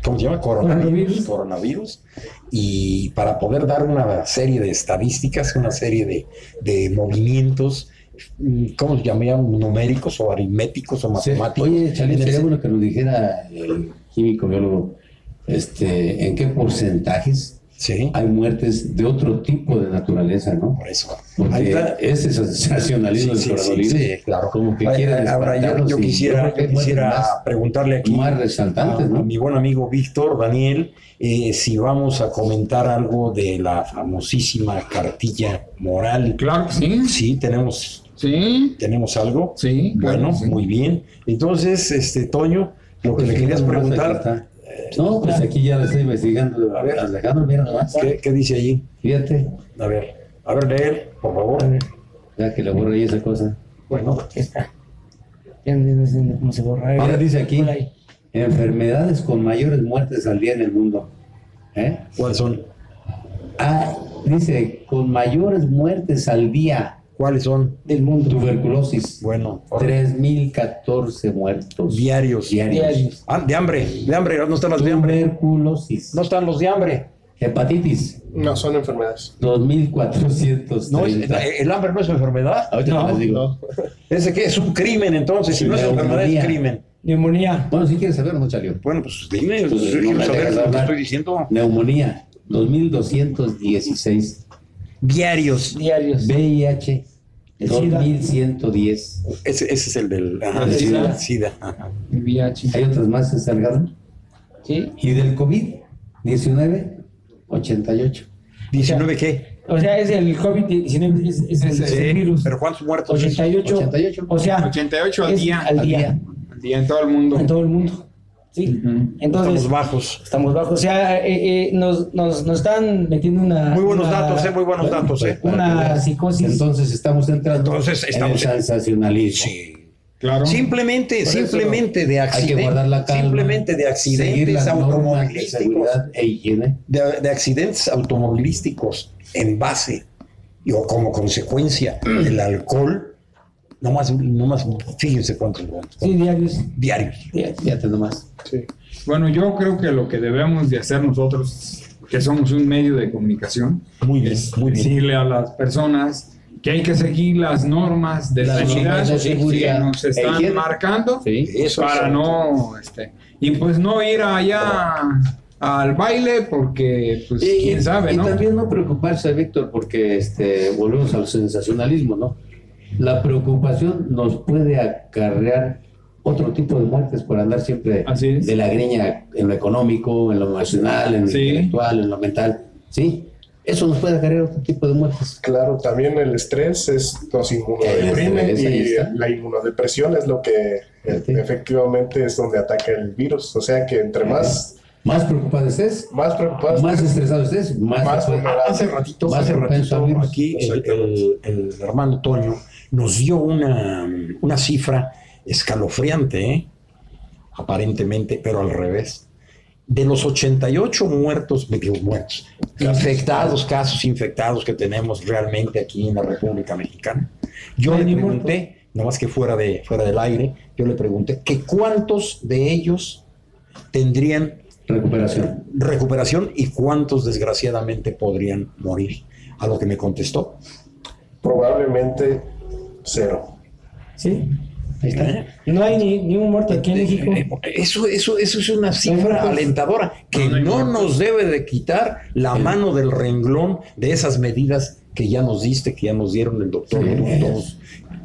¿cómo se llama? Coronavirus. Coronavirus. Coronavirus. Y para poder dar una serie de estadísticas, una serie de, de movimientos, ¿cómo se llaman? Numéricos o aritméticos o Sí. matemáticos. Oye, Chalín, sería bueno que nos dijera el químico biólogo este, en qué porcentajes Sí, hay muertes de otro tipo de naturaleza, ¿no? por eso. Porque Ahí está. ese sensacionalismo Sí, del sí, sí, claro. como que Ahora, yo, yo quisiera, yo quisiera preguntarle aquí más, más resaltantes, a, mi buen amigo Víctor, Daniel, eh, si vamos a comentar algo de la famosísima cartilla moral. Claro que sí. Sí, tenemos, Sí. tenemos algo. Sí. Bueno, claro que sí. muy bien. Entonces, este Toño, lo que le querías preguntar, acá. No, pues aquí ya lo estoy investigando. A ver. Alejandro, mira nomás. ¿qué, qué dice allí? Fíjate, A ver, a ver, leer, por favor. ya que le borré ahí esa cosa. Bueno, aquí está. Ya no sé cómo se borra. Ahora dice aquí, enfermedades con mayores muertes al día en el mundo. ¿Eh? ¿Cuáles son? Ah, dice, con mayores muertes al día. ¿Cuáles son? Del mundo. Tuberculosis. Bueno, 3.014 muertos. diarios. Diarios. Diarios. Ah, de hambre, de hambre, no están los de hambre. Tuberculosis. No están los de hambre. Hepatitis. No, son enfermedades. 2.430. No, es- el hambre no es enfermedad. Ahorita No, les digo. No. ¿Ese qué? Es un crimen entonces. Si no es enfermedad, es crimen. Neumonía. Bueno, si quieres saber, no salió. Bueno, pues dime, Pues, no saber lo que estoy diciendo. Neumonía. 2.216. Diarios. Diarios. VIH. El SIDA. 2.110. Ese, ese es el del ajá, El el SIDA. SIDA. SIDA, ajá. El VIH. Hay otras más Salgado. ¿Sí? Y del COVID-19, 88. ¿19 qué? O sea, es el COVID-19, es, es el, es el virus. pero ¿cuántos muertos? 88. 88. O sea, 88 al es día. Al día. Al día en todo el mundo. En todo el mundo. Sí. Entonces, Estamos bajos. estamos bajos. O sea, eh, eh, nos, nos, nos están metiendo una. Muy buenos una- datos, eh, muy buenos datos, eh. Una psicosis. Entonces estamos entrando Entonces, estamos- en el sensacionalismo. Sí. Claro. Simplemente, simplemente de Hay que accidentes. guardar la calma. Simplemente de accidentes de automovilísticos. e higiene. de, de accidentes automovilísticos en base o como consecuencia del alcohol, no más, no más, fíjense cuántos Sí, diarios. diarios. Fíjate nomás. Sí. Bueno, yo creo que lo que debemos de hacer nosotros, que somos un medio de comunicación, Muy bien, es muy bien. decirle a las personas que hay que seguir las normas de Las seguridad normas de seguridad que nos están higiene. marcando Sí. Eso para es- no, este, y pues no ir allá al baile porque, pues, Y- quién sabe, y ¿no? también no preocuparse, Víctor, porque este, volvemos al sensacionalismo, ¿no? La preocupación nos puede acarrear otro tipo de muertes por andar siempre de la greña en lo económico, en lo emocional, en lo Sí. intelectual, en lo mental, ¿sí? Eso nos puede acarrear otro tipo de muertes. Claro, también el estrés es, nos inmunodeprime estrés, y la inmunodepresión es lo que efectivamente es donde ataca el virus. O sea que entre más, Más preocupado estés, más preocupados, más estresado estés, más, Más. Hace ratito, Más aquí el, el- el hermano Toño nos dio una, una cifra escalofriante, ¿eh? aparentemente, pero al revés. De los 88 muertos, digo muertos, infectados, casos infectados que tenemos realmente aquí en la República Mexicana, yo No le pregunté, nomás que fuera, de, fuera del aire, yo le pregunté que cuántos de ellos tendrían recuperación. recuperación y cuántos desgraciadamente podrían morir. A lo que me contestó. probablemente cero. Sí. Ahí está. No hay ni, ni un muerto aquí en México. Eh, Eso, eso, eso es una cifra alentadora que No nos debe de quitar la mano del renglón de esas medidas que ya nos diste, que ya nos dieron el doctor Sí.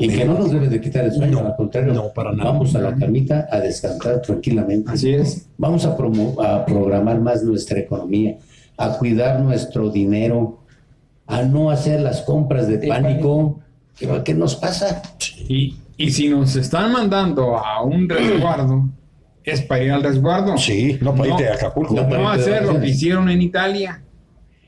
Y que no nos debe de quitar el sueño, No, al contrario, no, para nada. vamos a la camita a descansar tranquilamente. Así es. Vamos a, promo- a programar más nuestra economía, a cuidar nuestro dinero, a no hacer las compras de De pánico. ¿Qué, qué nos pasa? Y, y si nos están mandando a un resguardo, es para ir al resguardo. Sí, no para irte a Acapulco. No, No hacer lo que hicieron en Italia.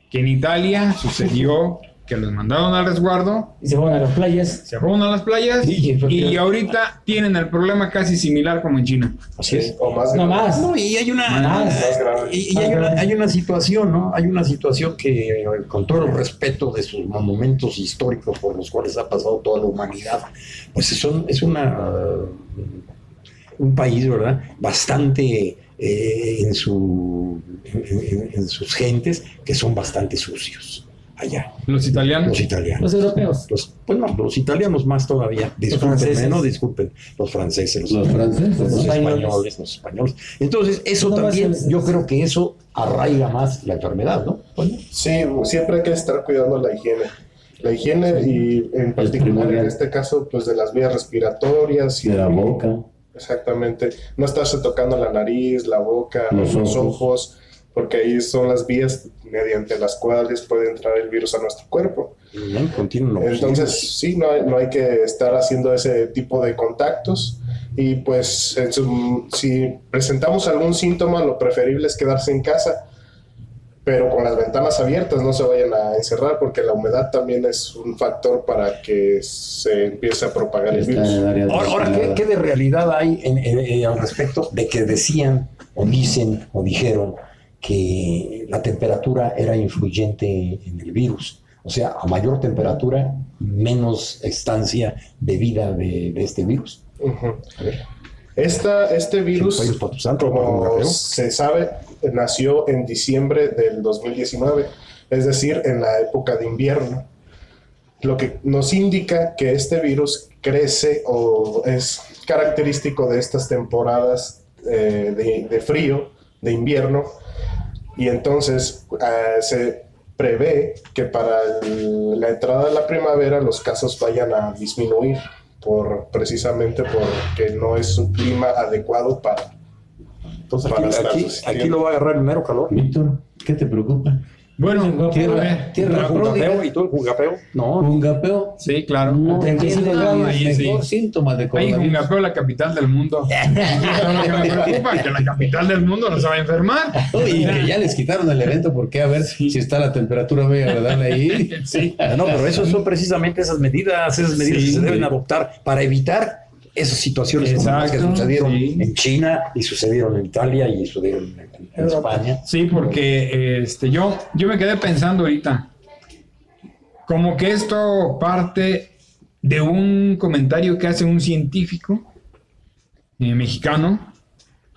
Que en Italia sucedió que los mandaron al resguardo, Y se van a las playas. se fueron a las playas Sí, y ahorita tienen el problema casi similar como en China. Así es. O más No más. No, y hay una, Más. Más grave. y, y hay, una, hay una situación, ¿no? Hay una situación que, con todo el respeto de sus monumentos históricos por los cuales ha pasado toda la humanidad, pues son, es una un país, ¿verdad? Bastante eh, en, su, en, en- en sus gentes que son bastante sucios allá, Los italianos. los italianos. Los europeos. Los, bueno, los italianos más todavía. Disculpen, franceses. no disculpen. Los franceses, los, Los franceses. los Los españoles, españoles. los españoles. Entonces, eso No, también, yo creo que eso arraiga más la enfermedad, ¿no? Bueno, Sí, siempre hay que estar cuidando la higiene. La higiene y en particular en este caso, pues de las vías respiratorias y De la boca. Exactamente. No estarse tocando la nariz, la boca, Los los, ojos. ojos. Porque ahí son las vías mediante las cuales puede entrar el virus a nuestro cuerpo. ¿no? Continuo, Entonces, sí, no hay, no hay que estar haciendo ese tipo de contactos. Y pues, su- si presentamos algún síntoma, lo preferible es quedarse en casa, pero con las ventanas abiertas, no se vayan a encerrar, porque la humedad también es un factor para que se empiece a propagar el virus. Ahora, ahora, ¿qué, qué de realidad hay en- en- en- al respecto de que decían o dicen o dijeron que la temperatura era influyente en el virus? O sea, a mayor temperatura, menos estancia de vida de, de este virus. Esta, este virus, como se sabe, nació en diciembre del 2019, es decir, en la época de invierno. Lo que nos indica que este virus crece o es característico de estas temporadas eh, de, de frío, de invierno, y entonces eh, se prevé que para el- la entrada de la primavera los casos vayan a disminuir por precisamente porque no es un clima adecuado para Entonces, Para aquí, estar aquí, resistiendo. aquí lo va a agarrar el mero calor. Víctor, ¿qué te preocupa? Bueno, Tierra- a ver, tierra ¿El jugapeo y todo el jugapeo? No, ¿Un gapeo? Sí, claro. No, 35 es grados. el Ahí mejor síntoma de Ahí coronavirus. Jungapeo, la capital del mundo. Eso es lo que me preocupa, que la capital del mundo no se va a enfermar. Y que ya les quitaron el evento porque a ver si está la temperatura muy agradable ahí. Sí. no, pero eso son precisamente esas medidas, esas medidas Sí, que se deben sí. adoptar para evitar esas situaciones las que Exacto, sucedieron sí. en China y sucedieron en Italia y sucedieron en, en España. Sí, porque este, yo, yo me quedé pensando ahorita, como que esto parte de un comentario que hace un científico eh, mexicano,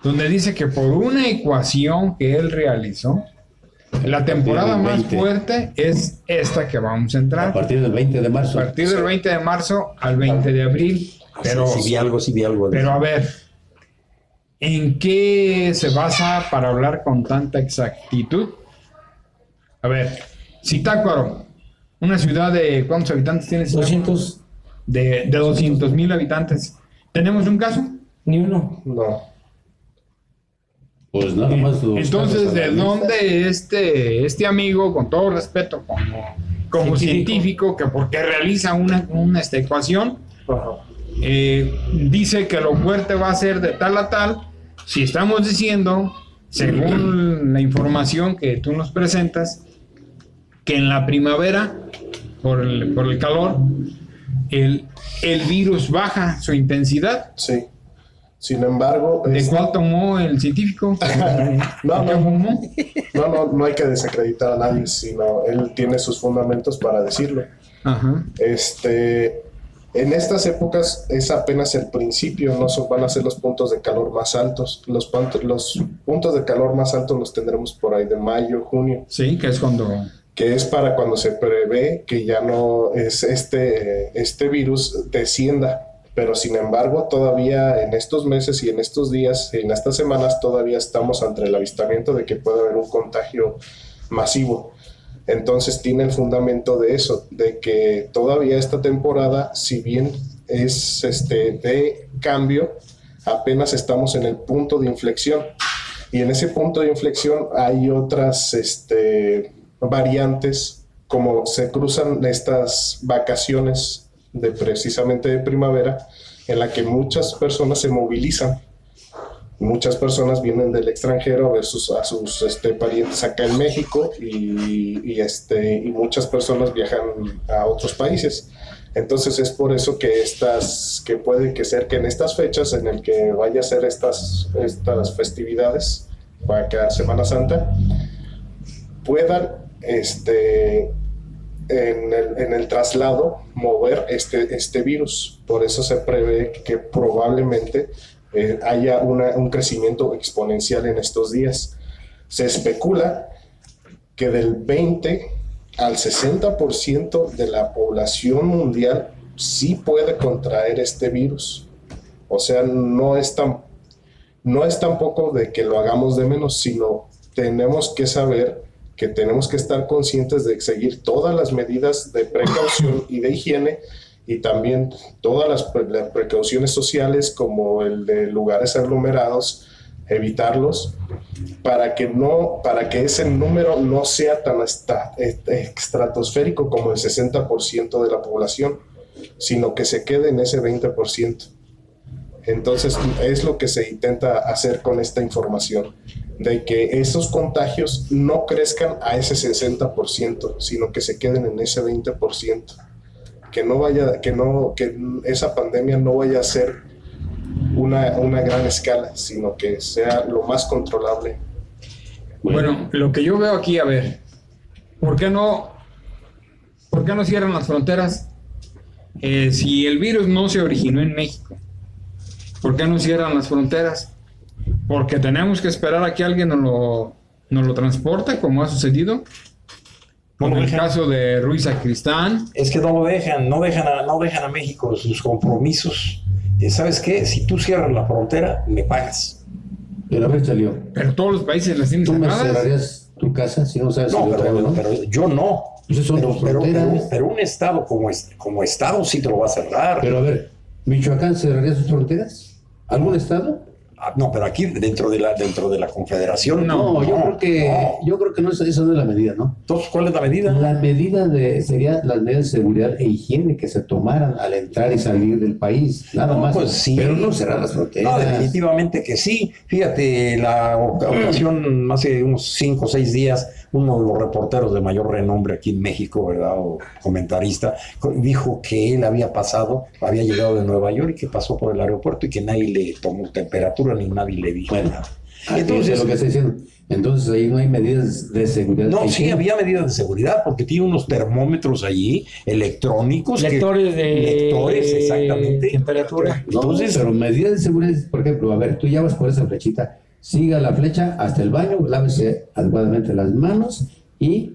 donde dice que por una ecuación que él realizó, la temporada más 20. fuerte es esta que vamos a A entrar. partir del 20 de A marzo. partir del 20 de marzo al 20 de abril. Pero, si vi algo, si vi algo. de pero eso. a ver, ¿en qué se basa para hablar con tanta exactitud? A ver, Zitácuaro, una ciudad de ¿cuántos habitantes tiene Zitácuaro? 200, De, de 200 mil habitantes. ¿Tenemos un caso? ni uno. no Pues nada más. Entonces, ¿de dónde este, este amigo, con todo respeto, como, como científico, Científico. que porque realiza una, una esta ecuación, eh, dice que lo fuerte va a ser de tal a tal, si estamos diciendo, según la información que tú nos presentas, que en la primavera, por el, por el calor, el, el virus baja su intensidad. sí sin embargo ¿De es- cuál tomó el científico? no, ¿De qué no, no, no, no hay que desacreditar a nadie, sino él tiene sus fundamentos para decirlo. Ajá. Este, en estas épocas es apenas el principio, no son- van a ser los puntos de calor más altos. Los, los puntos de calor más altos los tendremos por ahí de mayo, junio, Sí, que es cuando... que es para cuando se prevé que ya no es este, este virus descienda. Pero sin embargo, todavía en estos meses y en estos días, en estas semanas, todavía estamos ante el avistamiento de que puede haber un contagio masivo. Entonces tiene el fundamento de eso, de que todavía esta temporada, si bien es este, de cambio, apenas estamos en el punto de inflexión. Y en ese punto de inflexión hay otras este, variantes, como se cruzan estas vacaciones de precisamente de primavera, en la que muchas personas se movilizan. Muchas personas vienen del extranjero a ver sus, a sus este, parientes acá en México y, y, este, y muchas personas viajan a otros países. Entonces es por eso que estas, que puede que ser que en estas fechas en el que vaya a ser estas, estas festividades, para cada Semana Santa, puedan este, en el, en el, traslado mover este, este virus. Por eso se prevé que probablemente eh, haya un crecimiento exponencial en estos días. Se especula que del 20 al 60% de la población mundial sí puede contraer este virus. O sea, no es tan no es tampoco de que lo hagamos de menos, sino tenemos que saber que tenemos que estar conscientes de seguir todas las medidas de precaución y de higiene y también todas las, precauciones sociales como el de lugares aglomerados, evitarlos para que no para que ese número no sea tan estratosférico como el 60% de la población, sino que se quede en ese 20%. Entonces es lo que se intenta hacer con esta información, de que esos contagios no crezcan a ese 60%, sino que se queden en ese 20%. Que no vaya, que no, que esa pandemia no vaya a ser una, una gran escala, sino que sea lo más controlable. Bueno, lo que yo veo aquí, a ver, ¿por qué no, por qué no cierran las fronteras? Eh, si el virus no se originó en México, ¿Por qué no cierran las fronteras? Porque tenemos que esperar a que alguien nos lo, nos lo transporte, como ha sucedido. Como el caso de Ruiz Sacristán. Es que no lo dejan, no dejan a, no dejan a México sus compromisos. Eh, ¿Sabes qué? Si tú cierras la frontera, me pagas. Pero salió. Pero todos los países las tienen ¿Tú me cerrarías tu casa si no sabes No, si pero, traigo no? pero yo no. Esas son Pero, tus pero- fronteras. pero- pero un estado como, es- como estado sí te lo va a cerrar. Pero a ver, ¿Michoacán cerraría sus fronteras? ¿Algún estado? Ah, no, pero aquí dentro de la dentro de la Confederación No, yo creo que no. yo creo que no es, esa no es la medida, ¿no? Entonces, ¿cuál es la medida? La medida de sería las medidas de seguridad e higiene que se tomaran al entrar y salir del país, nada No, más. pues sí. Pero no cerrar las No, fronteras. definitivamente que sí. Fíjate, la oca- ocasión hace unos cinco o seis días, uno de los reporteros de mayor renombre aquí en México, ¿verdad? O comentarista, co- dijo que él había pasado, había llegado de Nueva York y que pasó por el aeropuerto y que nadie le tomó temperatura ni nadie le dijo Bueno, nada. Entonces, Entonces, lo que está diciendo. Entonces ahí no hay medidas de seguridad. no, sí había medidas de seguridad porque tiene unos termómetros allí electrónicos. que- Lectores de lectores, exactamente. temperatura. No, Entonces, pero medidas de seguridad, por ejemplo, a ver, tú ya vas por esa flechita, siga la flecha hasta el baño, lávese adecuadamente las manos y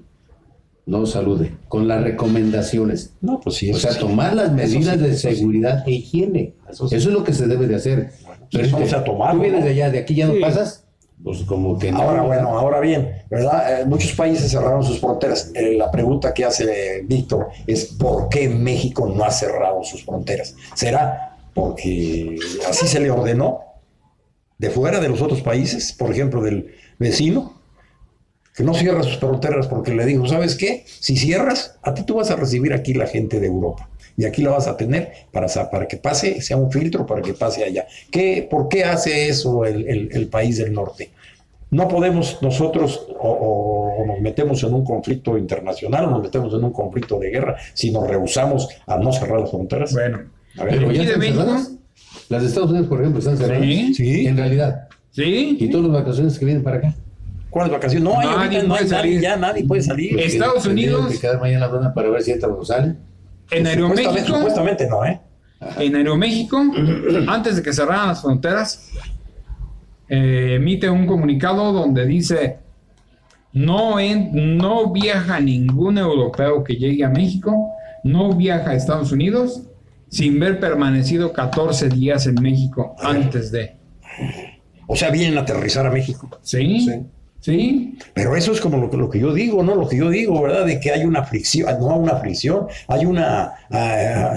no salude, con las recomendaciones. no, pues sí, O sea, sí. tomar las medidas sí, de seguridad e higiene. Eso es lo que se debe de hacer. pues es vamos que a tomarlo, Tú vienes de allá, de aquí ya no pasas, pues como que no. Ahora, bueno, ahora bien, ¿verdad? Eh, muchos países cerraron sus fronteras. Eh, la pregunta que hace Víctor es ¿por qué México no ha cerrado sus fronteras? ¿Será porque así se le ordenó de fuera de los otros países, por ejemplo, del vecino? Que no cierra sus fronteras porque le dijo, ¿sabes qué? Si cierras, a ti tú vas a recibir aquí la gente de Europa. Y aquí la vas a tener para, para que pase, sea un filtro para que pase allá. ¿Qué, ¿Por qué hace eso el, el- el país del norte? No podemos nosotros o, o- o nos metemos en un conflicto internacional o nos metemos en un conflicto de guerra si nos rehusamos a no cerrar las fronteras. Bueno, A ver, Pero Aquí ya de están México. Las de Estados Unidos, por ejemplo, están cerradas. Sí. Sí. En realidad. ¿sí? Y todas las vacaciones que vienen para acá. ¿Cuáles vacaciones? No hay Nadie ahorita, no hay puede nadie, salir. ya nadie puede salir. Es- Estados Unidos- que quedar mañana en la luna para ver si entra o sale. En Supuestamente, Aeroméxico, supuestamente no, ¿eh? en Aeroméxico, antes de que cerraran las fronteras, eh, emite un comunicado donde dice no, en- no viaja ningún europeo que llegue a México, no viaja a Estados Unidos sin haber permanecido 14 días en México antes de. O sea, vienen a aterrizar a México. ¿Sí? Sí. Sí, Pero eso es como lo, que- lo que yo digo, ¿no? Lo que yo digo, ¿verdad? De que hay una fricción, no una fricción, hay una, ah,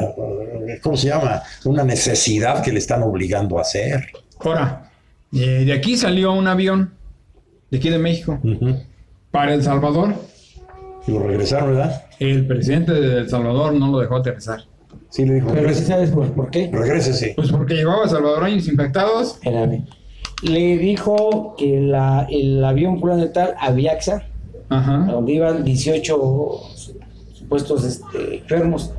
¿cómo se llama? Una necesidad que le están obligando a hacer. ahora, eh, de aquí salió un avión, de aquí de México, para El Salvador. Y lo regresaron, ¿verdad? El presidente de El Salvador no lo dejó aterrizar. Sí, le dijo, Pero sí regrese, sabes por, por qué. regrésese. Pues porque llevaba salvadoreños infectados. Espérame. Le dijo que la, el avión tal a Viaxa, a Ajá. donde iban 18 supuestos este, enfermos.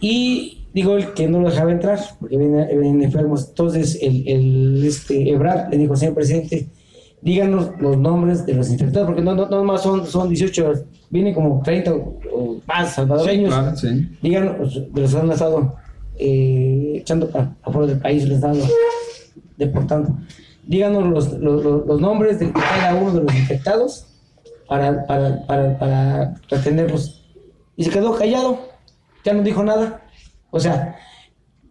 Y digo él que no lo dejaba entrar porque vienen, vienen enfermos. Entonces el, el este, Ebrard le dijo, señor presidente, díganos los nombres de los infectados, porque no, no, no más son, son 18, vienen como 30 o, o más salvadoreños. Claro, sí. Díganos de los han estado eh, echando para afuera del país, los han estado deportando. Díganos los, los, los- los nombres de cada uno de los infectados para, para, para, para retenerlos. Y se quedó callado, ya no dijo nada. O sea,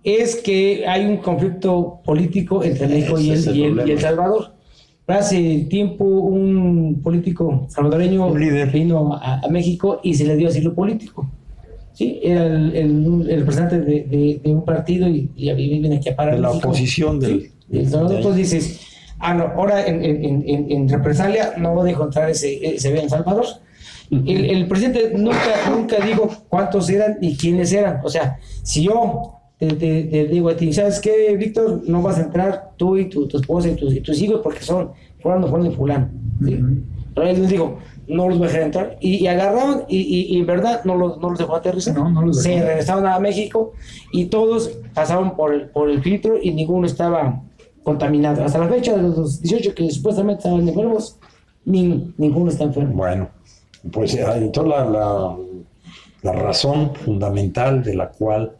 es que hay un conflicto político entre México y el, el y el- y problema. El Salvador. Hace tiempo un político salvadoreño Un líder. vino a, a México y se le dio asilo político. Sí, era el, el, el representante de, de- de un partido y, y viene aquí a parar. De la México. oposición del... Sí, entonces dices, ah, no, ahora en, en, en- en, represalia no voy a encontrar ese, ese en Salvador. El, el presidente nunca, nunca dijo cuántos eran y quiénes eran. O sea, si yo te, te- te digo a ti, ¿sabes qué, Víctor? No vas a entrar tú y tu, tu esposa y tus, y tus hijos porque son fulano, fulano y fulano. ¿sí? Pero él les dijo, no los voy a dejar entrar. Y, y agarraron y, y, y en verdad no los, no los dejó aterrizar. No, no los Se dejó. regresaron a México y todos pasaron por el, por el filtro y ninguno estaba contaminado. Hasta la fecha de los 18 que supuestamente estaban enfermos, nin- ninguno está enfermo. Bueno, pues eh, entonces la, la, la razón fundamental de la cual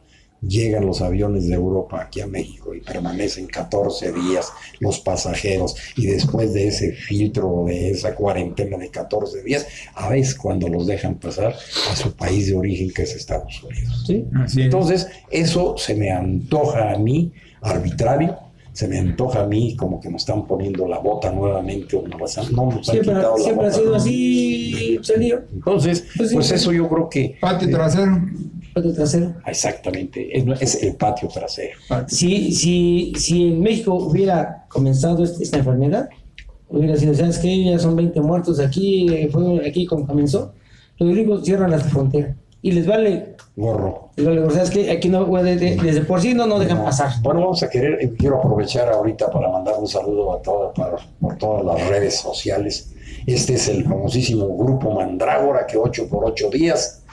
llegan los aviones de Europa aquí a México y permanecen 14 días los pasajeros y después de ese filtro, de esa cuarentena de 14 días, a veces cuando los dejan pasar a su país de origen que es Estados Unidos. ¿sí? Es. Entonces, eso se me antoja a mí arbitrario, se me antoja a mí como que nos están poniendo la bota nuevamente, o nos han- no nos han Siempre, quitado la siempre ha bota. sido así, serio. Entonces, Pues sí. pues eso yo creo que Patio trasero. Patio trasero. exactamente es, es el patio trasero. Si, si, si en México hubiera comenzado este- esta enfermedad, hubiera sido, ¿sabes qué? Ya son 20 muertos aquí, eh, fue aquí como comenzó. Los gringos cierran la frontera y les vale, Gorro. les vale, ¿sabes qué? Aquí no, de- de- desde por sí no nos dejan pasar. Bueno, vamos a querer, eh, quiero aprovechar ahorita para mandar un saludo a para, por todas las redes sociales. Este es el famosísimo grupo Mandrágora que 8 por 8 días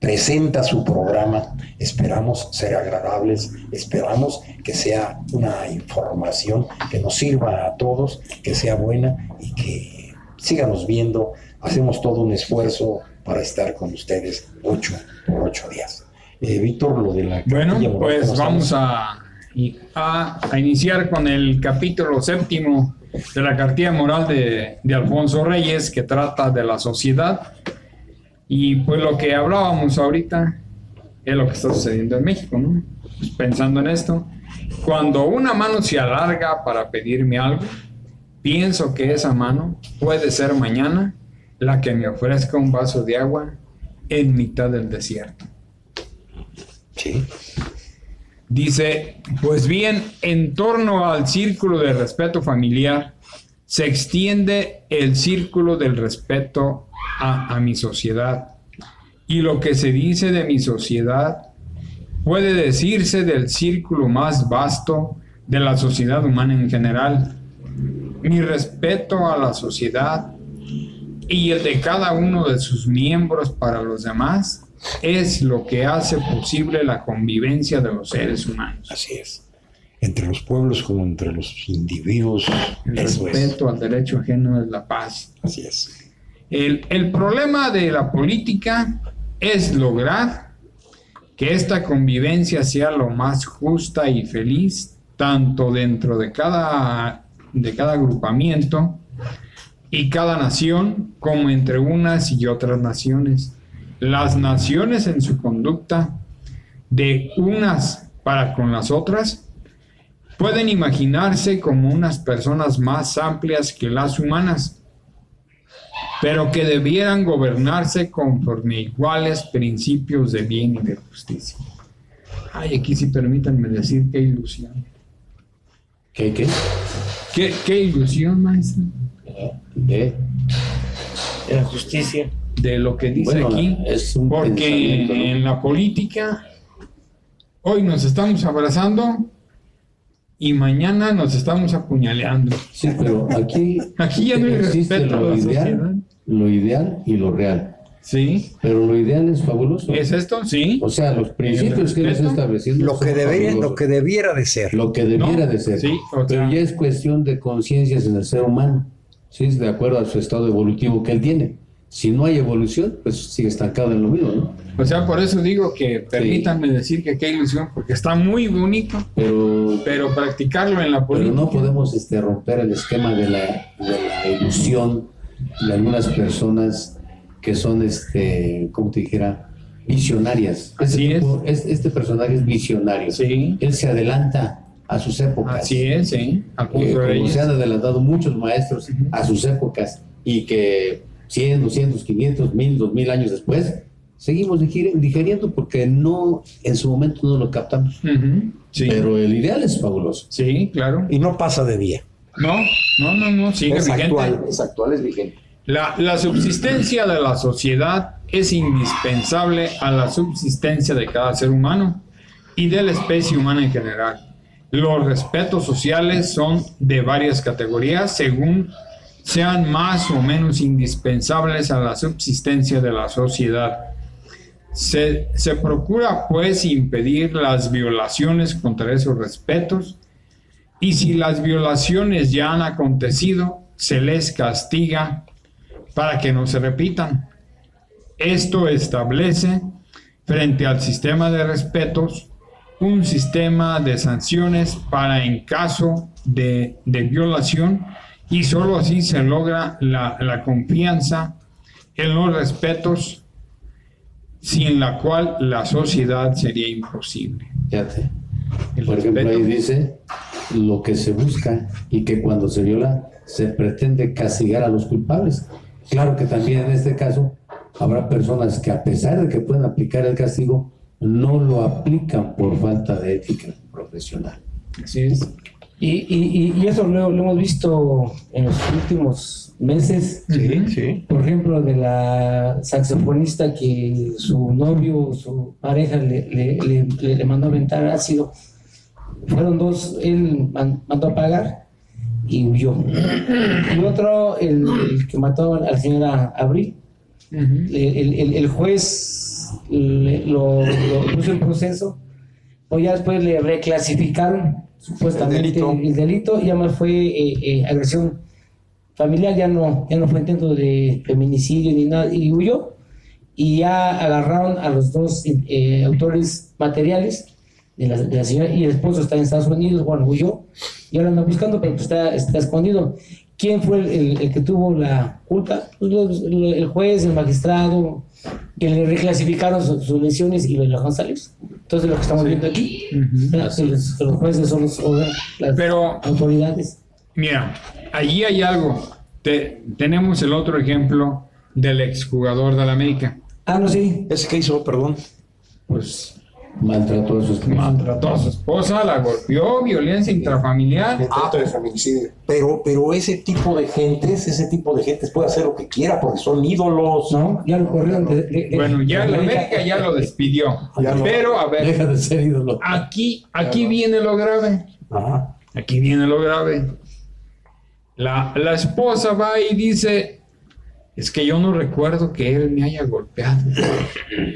presenta su programa. Esperamos ser agradables, esperamos que sea una información que nos sirva a todos, que sea buena y que síganos viendo. Hacemos todo un esfuerzo para estar con ustedes 8 por 8 días. Eh, Víctor, lo de la Bueno, pues ¿cómo vamos a, a, a iniciar con el capítulo séptimo de la cartilla moral de, de Alfonso Reyes, que trata de la sociedad. Y pues lo que hablábamos ahorita es lo que está sucediendo en México, ¿no? Pues pensando en esto, cuando una mano se alarga para pedirme algo, pienso que esa mano puede ser mañana la que me ofrezca un vaso de agua en mitad del desierto. Sí. Dice, pues bien, en torno al círculo de respeto familiar se extiende el círculo del respeto a, a mi sociedad. Y lo que se dice de mi sociedad puede decirse del círculo más vasto de la sociedad humana en general. Mi respeto a la sociedad y el de cada uno de sus miembros para los demás es lo que hace posible la convivencia de los seres humanos. Así es. Entre los pueblos como entre los individuos. El es. respeto al derecho ajeno es la paz. Así es. El, el problema de la política es lograr que esta convivencia sea lo más justa y feliz, tanto dentro de cada, de cada agrupamiento y cada nación, como entre unas y otras naciones. Las naciones en su conducta de unas para con las otras pueden imaginarse como unas personas más amplias que las humanas, pero que debieran gobernarse conforme iguales principios de bien y de justicia. Ay, aquí sí permítanme decir qué ilusión. ¿Qué, qué? ¿Qué, qué ilusión, maestro? De la justicia. De lo que dice Bueno, aquí. es un Porque en la política, hoy nos estamos abrazando y mañana nos estamos apuñaleando. Sí, pero aquí, Aquí ya no hay existe respeto a lo la ideal, sociedad. lo ideal y lo real. ¿Sí? Pero lo ideal es fabuloso. ¿Es esto? Sí. O sea, los principios que les respeto, estableciendo Lo que, debería, fabulosos. lo que debiera de ser. Lo que debiera ¿No? de ser. Sí, o sea- Pero ya es cuestión de conciencias en el ser humano. Sí, de acuerdo a su estado evolutivo que él tiene. Si no hay evolución, pues sigue estancado en lo mismo, ¿no? O sea, por eso digo que permítanme decir que qué ilusión, porque está muy bonito, Pero, pero practicarlo en la pero política. no podemos este, romper el esquema de la, de la ilusión de algunas personas que son, este, como te dijera, visionarias. Así este, tipo- es- este personaje es visionario. Sí, Él se adelanta a sus épocas. así es, sí. Eh, como se han adelantado muchos maestros a sus épocas y que 100, 200, 500, 1000, 2000 años después seguimos digir- digeriendo porque no en su momento no lo captamos. Sí, Pero el ideal es fabuloso. sí, claro. Y no pasa de día. No, no, no, no, sigue Es vigente. actual. Es actual, es vigente. La, la subsistencia de la sociedad es indispensable a la subsistencia de cada ser humano y de la especie humana en general. Los respetos sociales son de varias categorías según sean más o menos indispensables a la subsistencia de la sociedad. Se, se procura pues impedir las violaciones contra esos respetos y si las violaciones ya han acontecido, se les castiga para que no se repitan. Esto establece, frente al sistema de respetos, un sistema de sanciones para en caso de, de violación y sólo así se logra la, la confianza en los respetos sin la cual la sociedad sería imposible. Fíjate. El Por ejemplo, respeto- ahí dice lo que se busca y que cuando se viola se pretende castigar a los culpables. Claro que también en este caso habrá personas que a pesar de que pueden aplicar el castigo, no lo aplican por falta de ética profesional. Así es. Y, y, y- y eso lo, lo hemos visto en los últimos meses. Ujú. sí. Por ejemplo, de la saxofonista que su novio, su pareja le, le, le- le- le mandó a aventar ácido. Fueron dos, él man- mandó a pagar y huyó. Y otro, el, el que mató a la señora Abril, el- el juez le- lo, lo puso en proceso, o ya después le reclasificaron supuestamente El delito. el delito, ya más fue eh, eh, agresión familiar, ya no, ya no fue intento de feminicidio ni nada, y huyó. Y ya agarraron a los dos eh, autores materiales de la, de la señora, y el esposo está en Estados Unidos, bueno, huyó, y ahora andan buscando, pero pues está, está escondido. ¿Quién fue el, el- el que tuvo la culpa? Pues los- el juez, el magistrado, que le reclasificaron su- sus lesiones y lo dejaron salir. Entonces, lo que estamos viendo aquí, que los, que los jueces son los, las Pero- autoridades. Mira, allí hay algo. Te- tenemos el otro ejemplo del exjugador de la América. Ah, no, sí. ¿Ese qué hizo? Perdón. Pues Maltrató a sus maltrató a su esposa, la golpeó, violencia intrafamiliar. Intento de feminicidio. Pero, pero ese tipo de gentes, ese tipo de gentes puede hacer lo que quiera porque son ídolos. No, ya lo corrieron. de- de- de- Bueno, ya la América ya lo despidió. Pero, a ver, Deja de ser ídolo. aquí, aquí viene lo grave. Ajá. Aquí viene lo grave. La, la esposa va y dice, es que yo no recuerdo que él me haya golpeado.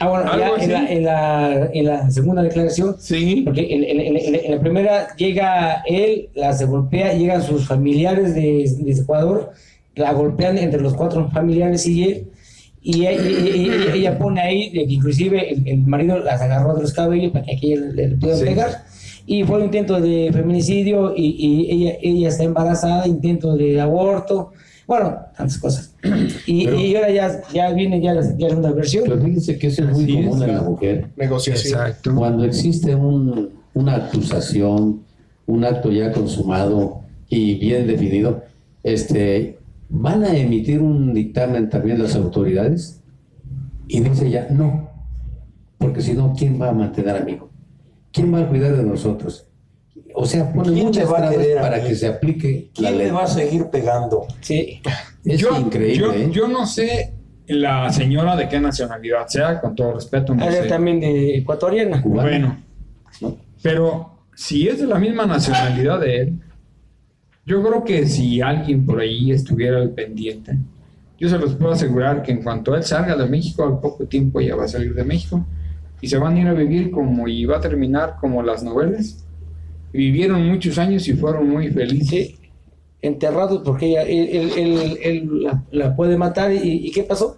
Ah, bueno, ya en la, así. en, la, en la segunda declaración, Sí. porque en, la primera llega él, la se golpea, llegan sus familiares de, de Ecuador, la golpean entre los cuatro familiares y él, y ella, y- y- y- ella pone ahí de que inclusive el, el marido las agarró de los cabellos para que aquí le, le pudieran Sí. pegar. Y fue un intento de feminicidio y, y ella, ella está embarazada, intento de aborto, bueno, tantas cosas. Y, Pero- y ahora ya, ya viene ya la, ya la segunda versión. Pero fíjense que eso es muy Así es, común en la mujer. Negociación. Exacto. Cuando existe un- una acusación, un acto ya consumado y bien definido, este, ¿van a emitir un dictamen también las autoridades? Y dice ella, no, porque si no, ¿quién va a mantener a mi hijo? ¿Quién va a cuidar de nosotros? O sea, pone ¿Quién muchas a para que se aplique ¿Quién le va a seguir pegando? Sí. Es yo, increíble, yo, ¿eh? yo no sé la señora de qué nacionalidad sea, con todo respeto, no Ella sé. también de ecuatoriana. Bueno, ¿no? pero si es de la misma nacionalidad de él, yo creo que si alguien por ahí estuviera al pendiente, yo se los puedo asegurar que en cuanto él salga de México, al poco tiempo ya va a salir de México y se van a ir a vivir como y va a terminar como las novelas. Vivieron muchos años y fueron muy felices. Sí. Enterrados porque ella, él, él- él- él la, la puede matar. ¿Y, y qué pasó?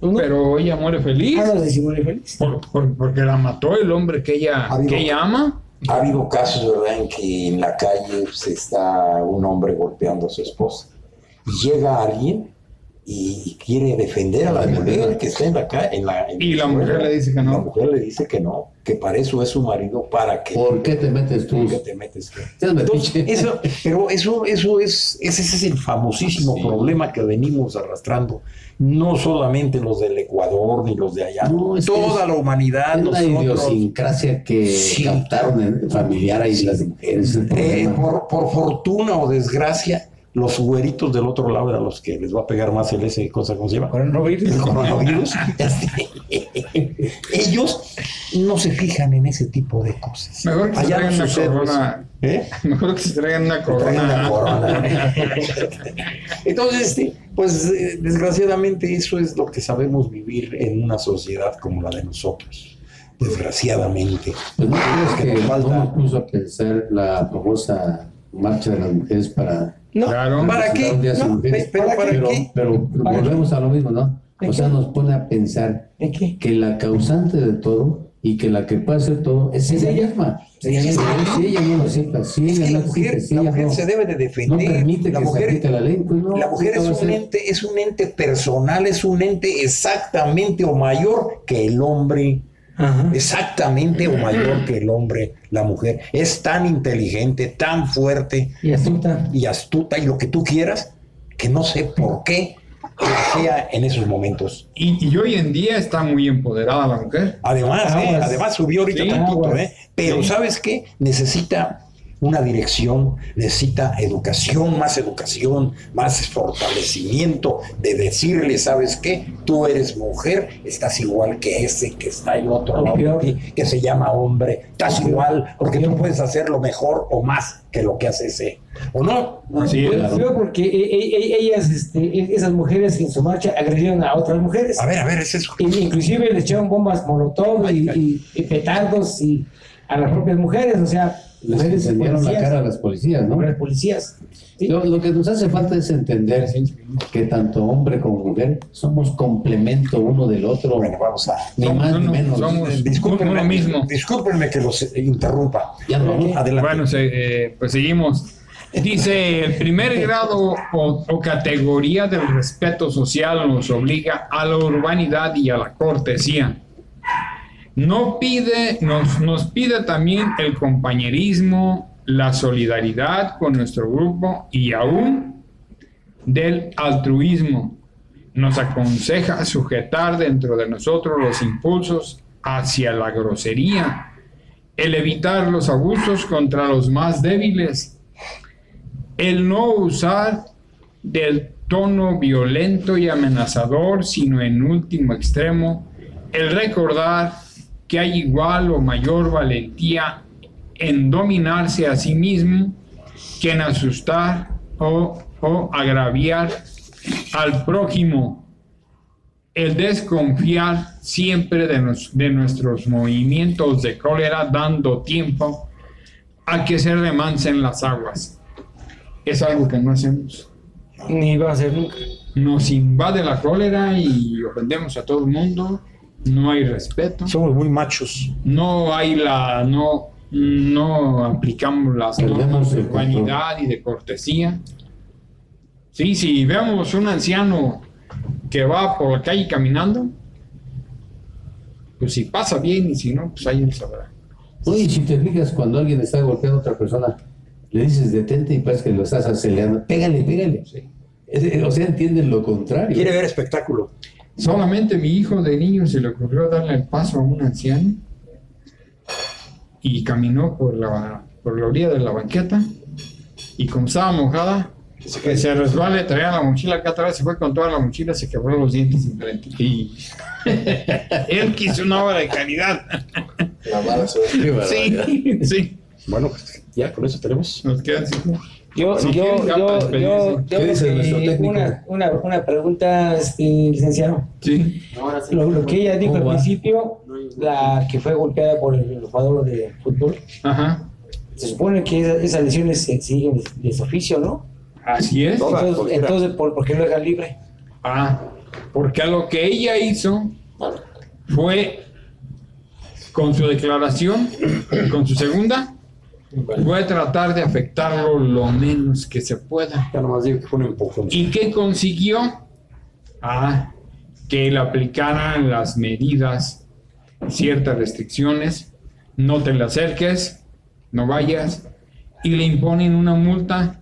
Pues no. Pero ella muere feliz Ah, no sé si muere feliz. por- por- porque la mató el hombre que ella, Ha habido- que ella ama. Ha habido casos, ¿verdad?, en que en la calle pues, está un hombre golpeando a su esposa. Y llega alguien y quiere defender a la mujer que está en la calle. En la, en Y la mujer le dice que no. La mujer le dice que no, que para eso es su marido, para que... ¿Por qué te metes tú? ¿Por qué te metes tú? Entonces, eso, pero eso, eso es, ese es el famosísimo Sí. problema que venimos arrastrando, no solamente los del Ecuador ni los de allá, No, toda es- la humanidad, Es una nosotros, idiosincrasia que Sí. captaron en familiar ahí las mujeres. eh, por, por fortuna o desgracia, los güeritos del otro lado a los que les va a pegar más el ese cosa, ¿cómo se llama? Coronavirus. El coronavirus. Ellos no se fijan en ese tipo de cosas. Mejor que se traigan no una corona. ¿Eh? Mejor que se traigan una corona. una corona. Entonces, este, pues eh, desgraciadamente eso es lo que sabemos vivir en una sociedad como la de nosotros. Desgraciadamente. Pues no crees que que nos no falta- me puso a pensar la famosa marcha de las mujeres para No, Claro. ¿Para qué? día sin No, pero ¿para pero, qué? pero ¿Para volvemos a lo mismo, ¿no? ¿De O sea, qué? nos pone a pensar ¿En qué? que la causante de todo y que la que puede hacer todo es ella misma. Si ella no lo acepta, si ella no existe, si la mujer no, se debe de no defender. permite la que se mujer, aplique la ley, pues no. la mujer ¿qué es un, ente, es un ente personal, es un ente exactamente o mayor que el hombre. Ajá. Exactamente o mayor que el hombre, la mujer. Es tan inteligente, tan fuerte Y astuta. y astuta y lo que tú quieras, que no sé por qué sea en esos momentos. Y, y hoy en día está muy empoderada la mujer. Además, ¿eh? Además subió ahorita Sí, tantito. ¿eh? Pero Sí. ¿sabes qué? Necesita una dirección, necesita educación, más educación, más fortalecimiento de decirle, ¿sabes qué? Tú eres mujer, estás igual que ese que está en otro lado de ti, que se llama hombre, estás igual, porque tú puedes hacerlo mejor o más que lo que hace ese, ¿o no? Así es. Feo porque e- e- e- ellas, este, esas mujeres en su marcha agredieron a otras mujeres. A ver, a ver, es eso. Y- Inclusive les echaron bombas molotov y, y- y petardos y a las propias mujeres, o sea, Les mujeres encendieron la cara a las policías, ¿no? mujeres policías. Sí. Lo, lo que nos hace falta es entender que tanto hombre como mujer somos complemento uno del otro, Bueno, vamos a... ni Somos más ni uno- menos. somos- Discúlpenme, uno mismo. discúlpenme que los eh, interrumpa. Ya no. Adelante. Bueno, se- eh, pues seguimos. Dice, el primer grado o, o categoría del respeto social nos obliga a la urbanidad y a la cortesía. No pide, nos, nos pide también el compañerismo, la solidaridad con nuestro grupo y aún del altruismo. Nos aconseja sujetar dentro de nosotros los impulsos hacia la grosería, el evitar los abusos contra los más débiles, el no usar del tono violento y amenazador, sino en último extremo, el recordar que hay igual o mayor valentía en dominarse a sí mismo que en asustar o, o agraviar al prójimo. El desconfiar siempre de, nos- de nuestros movimientos de cólera, dando tiempo a que se remansen las aguas. Es algo que no hacemos. Ni va a ser nunca. Nos invade la cólera y ofendemos a todo el mundo. No hay respeto. Somos muy machos. No hay la. No, no aplicamos las normas de humanidad y de cortesía. Sí, si vemos un anciano que va por la calle caminando, pues si pasa bien y si no, pues ahí él sabrá. Oye, si te fijas, cuando alguien está golpeando a otra persona, le dices detente y parece que lo estás acelerando. Pégale, pégale. Sí. Eh, O sea, entienden lo contrario. Quiere ver espectáculo. Solamente mi hijo de niño se le ocurrió darle el paso a un anciano y caminó por la, por la orilla de la banqueta y como estaba mojada, que se resbale, traía la mochila acá atrás, se fue con toda la mochila, se quebró los dientes enfrente. Y él quiso una obra de caridad. La mala suerte. Qué barbaridad. Sí, sí. Bueno, pues ya con eso tenemos. Nos quedan cinco. Yo, Si yo, yo, yo, una, una, una pregunta, este, licenciado. Sí. Lo, lo que ella dijo al principio, la que fue golpeada por el jugador de fútbol, Ajá. se supone que esa- esas lesiones se siguen de, de su oficio, ¿no? Así es. Entonces, entonces ¿por, por qué lo dejan libre? Ah, porque a lo que ella hizo fue con su declaración, con su segunda, fue tratar de afectarlo lo menos que se pueda. Ya nomás digo que fue un empujón. ¿Y qué consiguió? Ah, que le aplicaran las medidas, ciertas restricciones, no te le acerques, no vayas, y le imponen una multa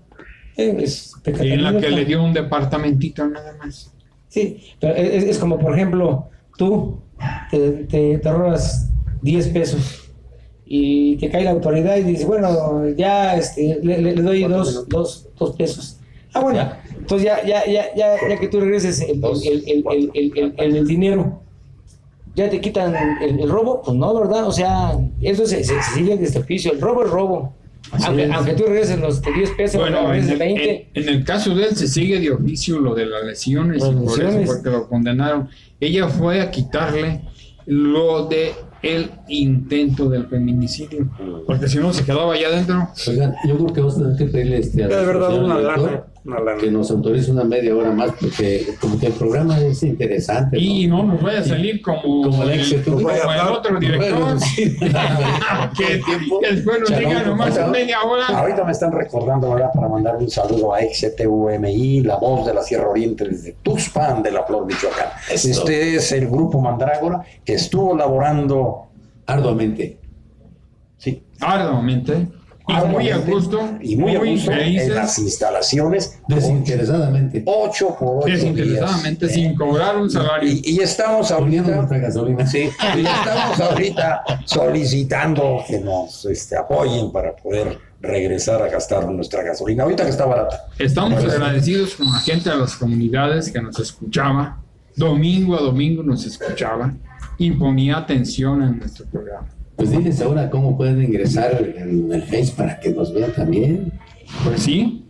Eh, es en la que le dio un departamentito nada más. Sí, pero es, es como, por ejemplo, tú te, te, te robas 10 pesos y te cae la autoridad y dices, bueno, ya este, le, le- le doy dos, dos, dos pesos. Ah, bueno, entonces ya, ya, ya, ya, ya que tú regreses el, el, el, el, el, el- el- el dinero, ya te quitan el, el robo, pues no, ¿verdad? O sea, eso se, se, se sigue desde el oficio, el robo es robo. Aunque, es. aunque tú regreses los 10 pesos, Bueno, en el, 20. en- en el caso de él se sigue de oficio lo de las lesiones Las y por eso lesiones. fue que lo condenaron. Ella fue a quitarle lo de el intento del feminicidio, porque si no se quedaba allá adentro. Oigan, yo creo que vamos a tener que pedirle este, a Es verdad, nuestro una director Una que nos autorice una media hora más, porque como que el programa es interesante. Y no nos vaya a salir como, Como el como a el hablar, otro director, que, que después nos Chalón, diga nomás en media hora. Ahorita me están recordando, ¿verdad? Para mandar un saludo a XTUMI, la voz de la Sierra Oriente desde Tuxpan de la Flor, Michoacán. Eso. Este es el grupo Mandrágora que estuvo laborando, Arduamente. sí, Arduamente y muy a gusto, y muy, a gusto en las instalaciones. Desinteresadamente. 8 por 8 desinteresadamente, sin cobrar un salario. Y, y estamos ahorita, nuestra gasolina. sí, y estamos ahorita solicitando que nos este, apoyen para poder regresar a gastar nuestra gasolina. Ahorita que está barata. Estamos agradecidos con la gente de las comunidades que nos escuchaba, domingo a domingo nos escuchaba y ponía atención en nuestro programa. Pues diles ahora cómo pueden ingresar en el Face para que nos vean también. Pues sí,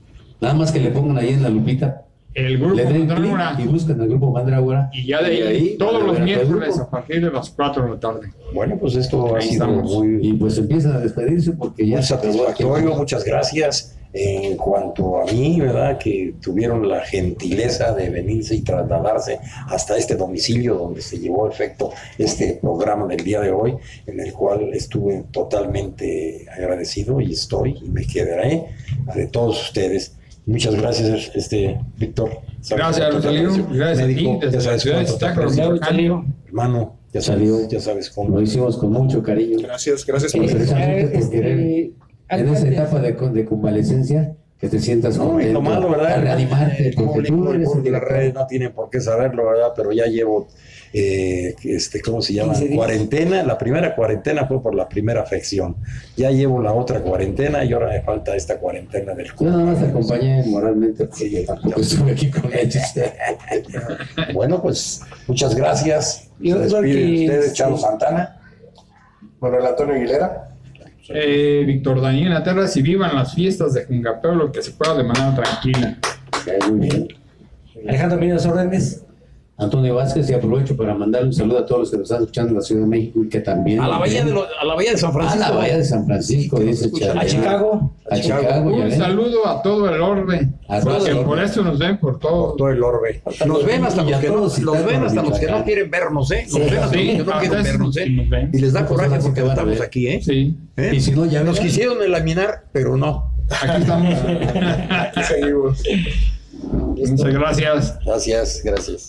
Nada más que le pongan ahí en la lupita, el grupo le den Mandrágora y buscan el grupo Mandrágora. y ya de ahí, todos los miércoles a partir de las 4 de la tarde. Bueno, pues esto ha Ahí sido estamos. muy, Y pues empiezan a despedirse porque ya muy satisfactorio. Muchas gracias. En cuanto a mí, ¿verdad? Que tuvieron la gentileza de venirse y trasladarse hasta este domicilio donde se llevó a efecto este programa del día de hoy, en el cual estuve totalmente agradecido y estoy y me quedaré de todos ustedes. Muchas gracias, este Víctor. Gracias, aprecio. Gracias a ti, desde ya la ciudad de. Hermano, ya Salió. ya sabes cómo. Lo hicimos con mucho cariño. Gracias, gracias Sí, por Este, en esa etapa de, con- de convalecencia, que te sientas No, contento, lo malo, ¿verdad? a reanimarte, El público, el público de las redes no tiene por qué saberlo, ¿verdad? Pero ya llevo, eh, este, ¿cómo se llama? 15 días. Cuarentena. La primera cuarentena fue por la primera afección. Ya llevo la otra cuarentena y ahora me falta esta cuarentena del Yo nada más acompañé moralmente porque Sí, yo tampoco estuve aquí con ellos. Bueno, pues muchas gracias. Yo Se despide Santana. Manuel Antonio Aguilera. Eh, Víctor Daniel Aterras y vivan las fiestas de Jungapeo, lo que se pueda de manera tranquila. Muy bien. Alejandro Minas Órdenes. Antonio Vázquez, y aprovecho para mandarle un saludo a todos los que nos están escuchando en la Ciudad de México y que también. A la bahía de, lo- a la bahía de San A Francisco. la Bahía de San Francisco, dice. A Chicago. A Un saludo a todo el orbe, A todo porque el orbe. por eso nos ven por todo. Por todo el orbe. Nos ven hasta los a que no, los ven hasta los que no quieren vernos, ¿eh? Nos Sí, ven hasta los que no a quieren vernos, ¿eh? Y les da Pues coraje porque a estamos aquí, ¿eh? Sí, ¿Eh? Y si no, ya Nos quisieron eliminar, pero no. aquí estamos. Seguimos. Muchas gracias. Gracias, gracias.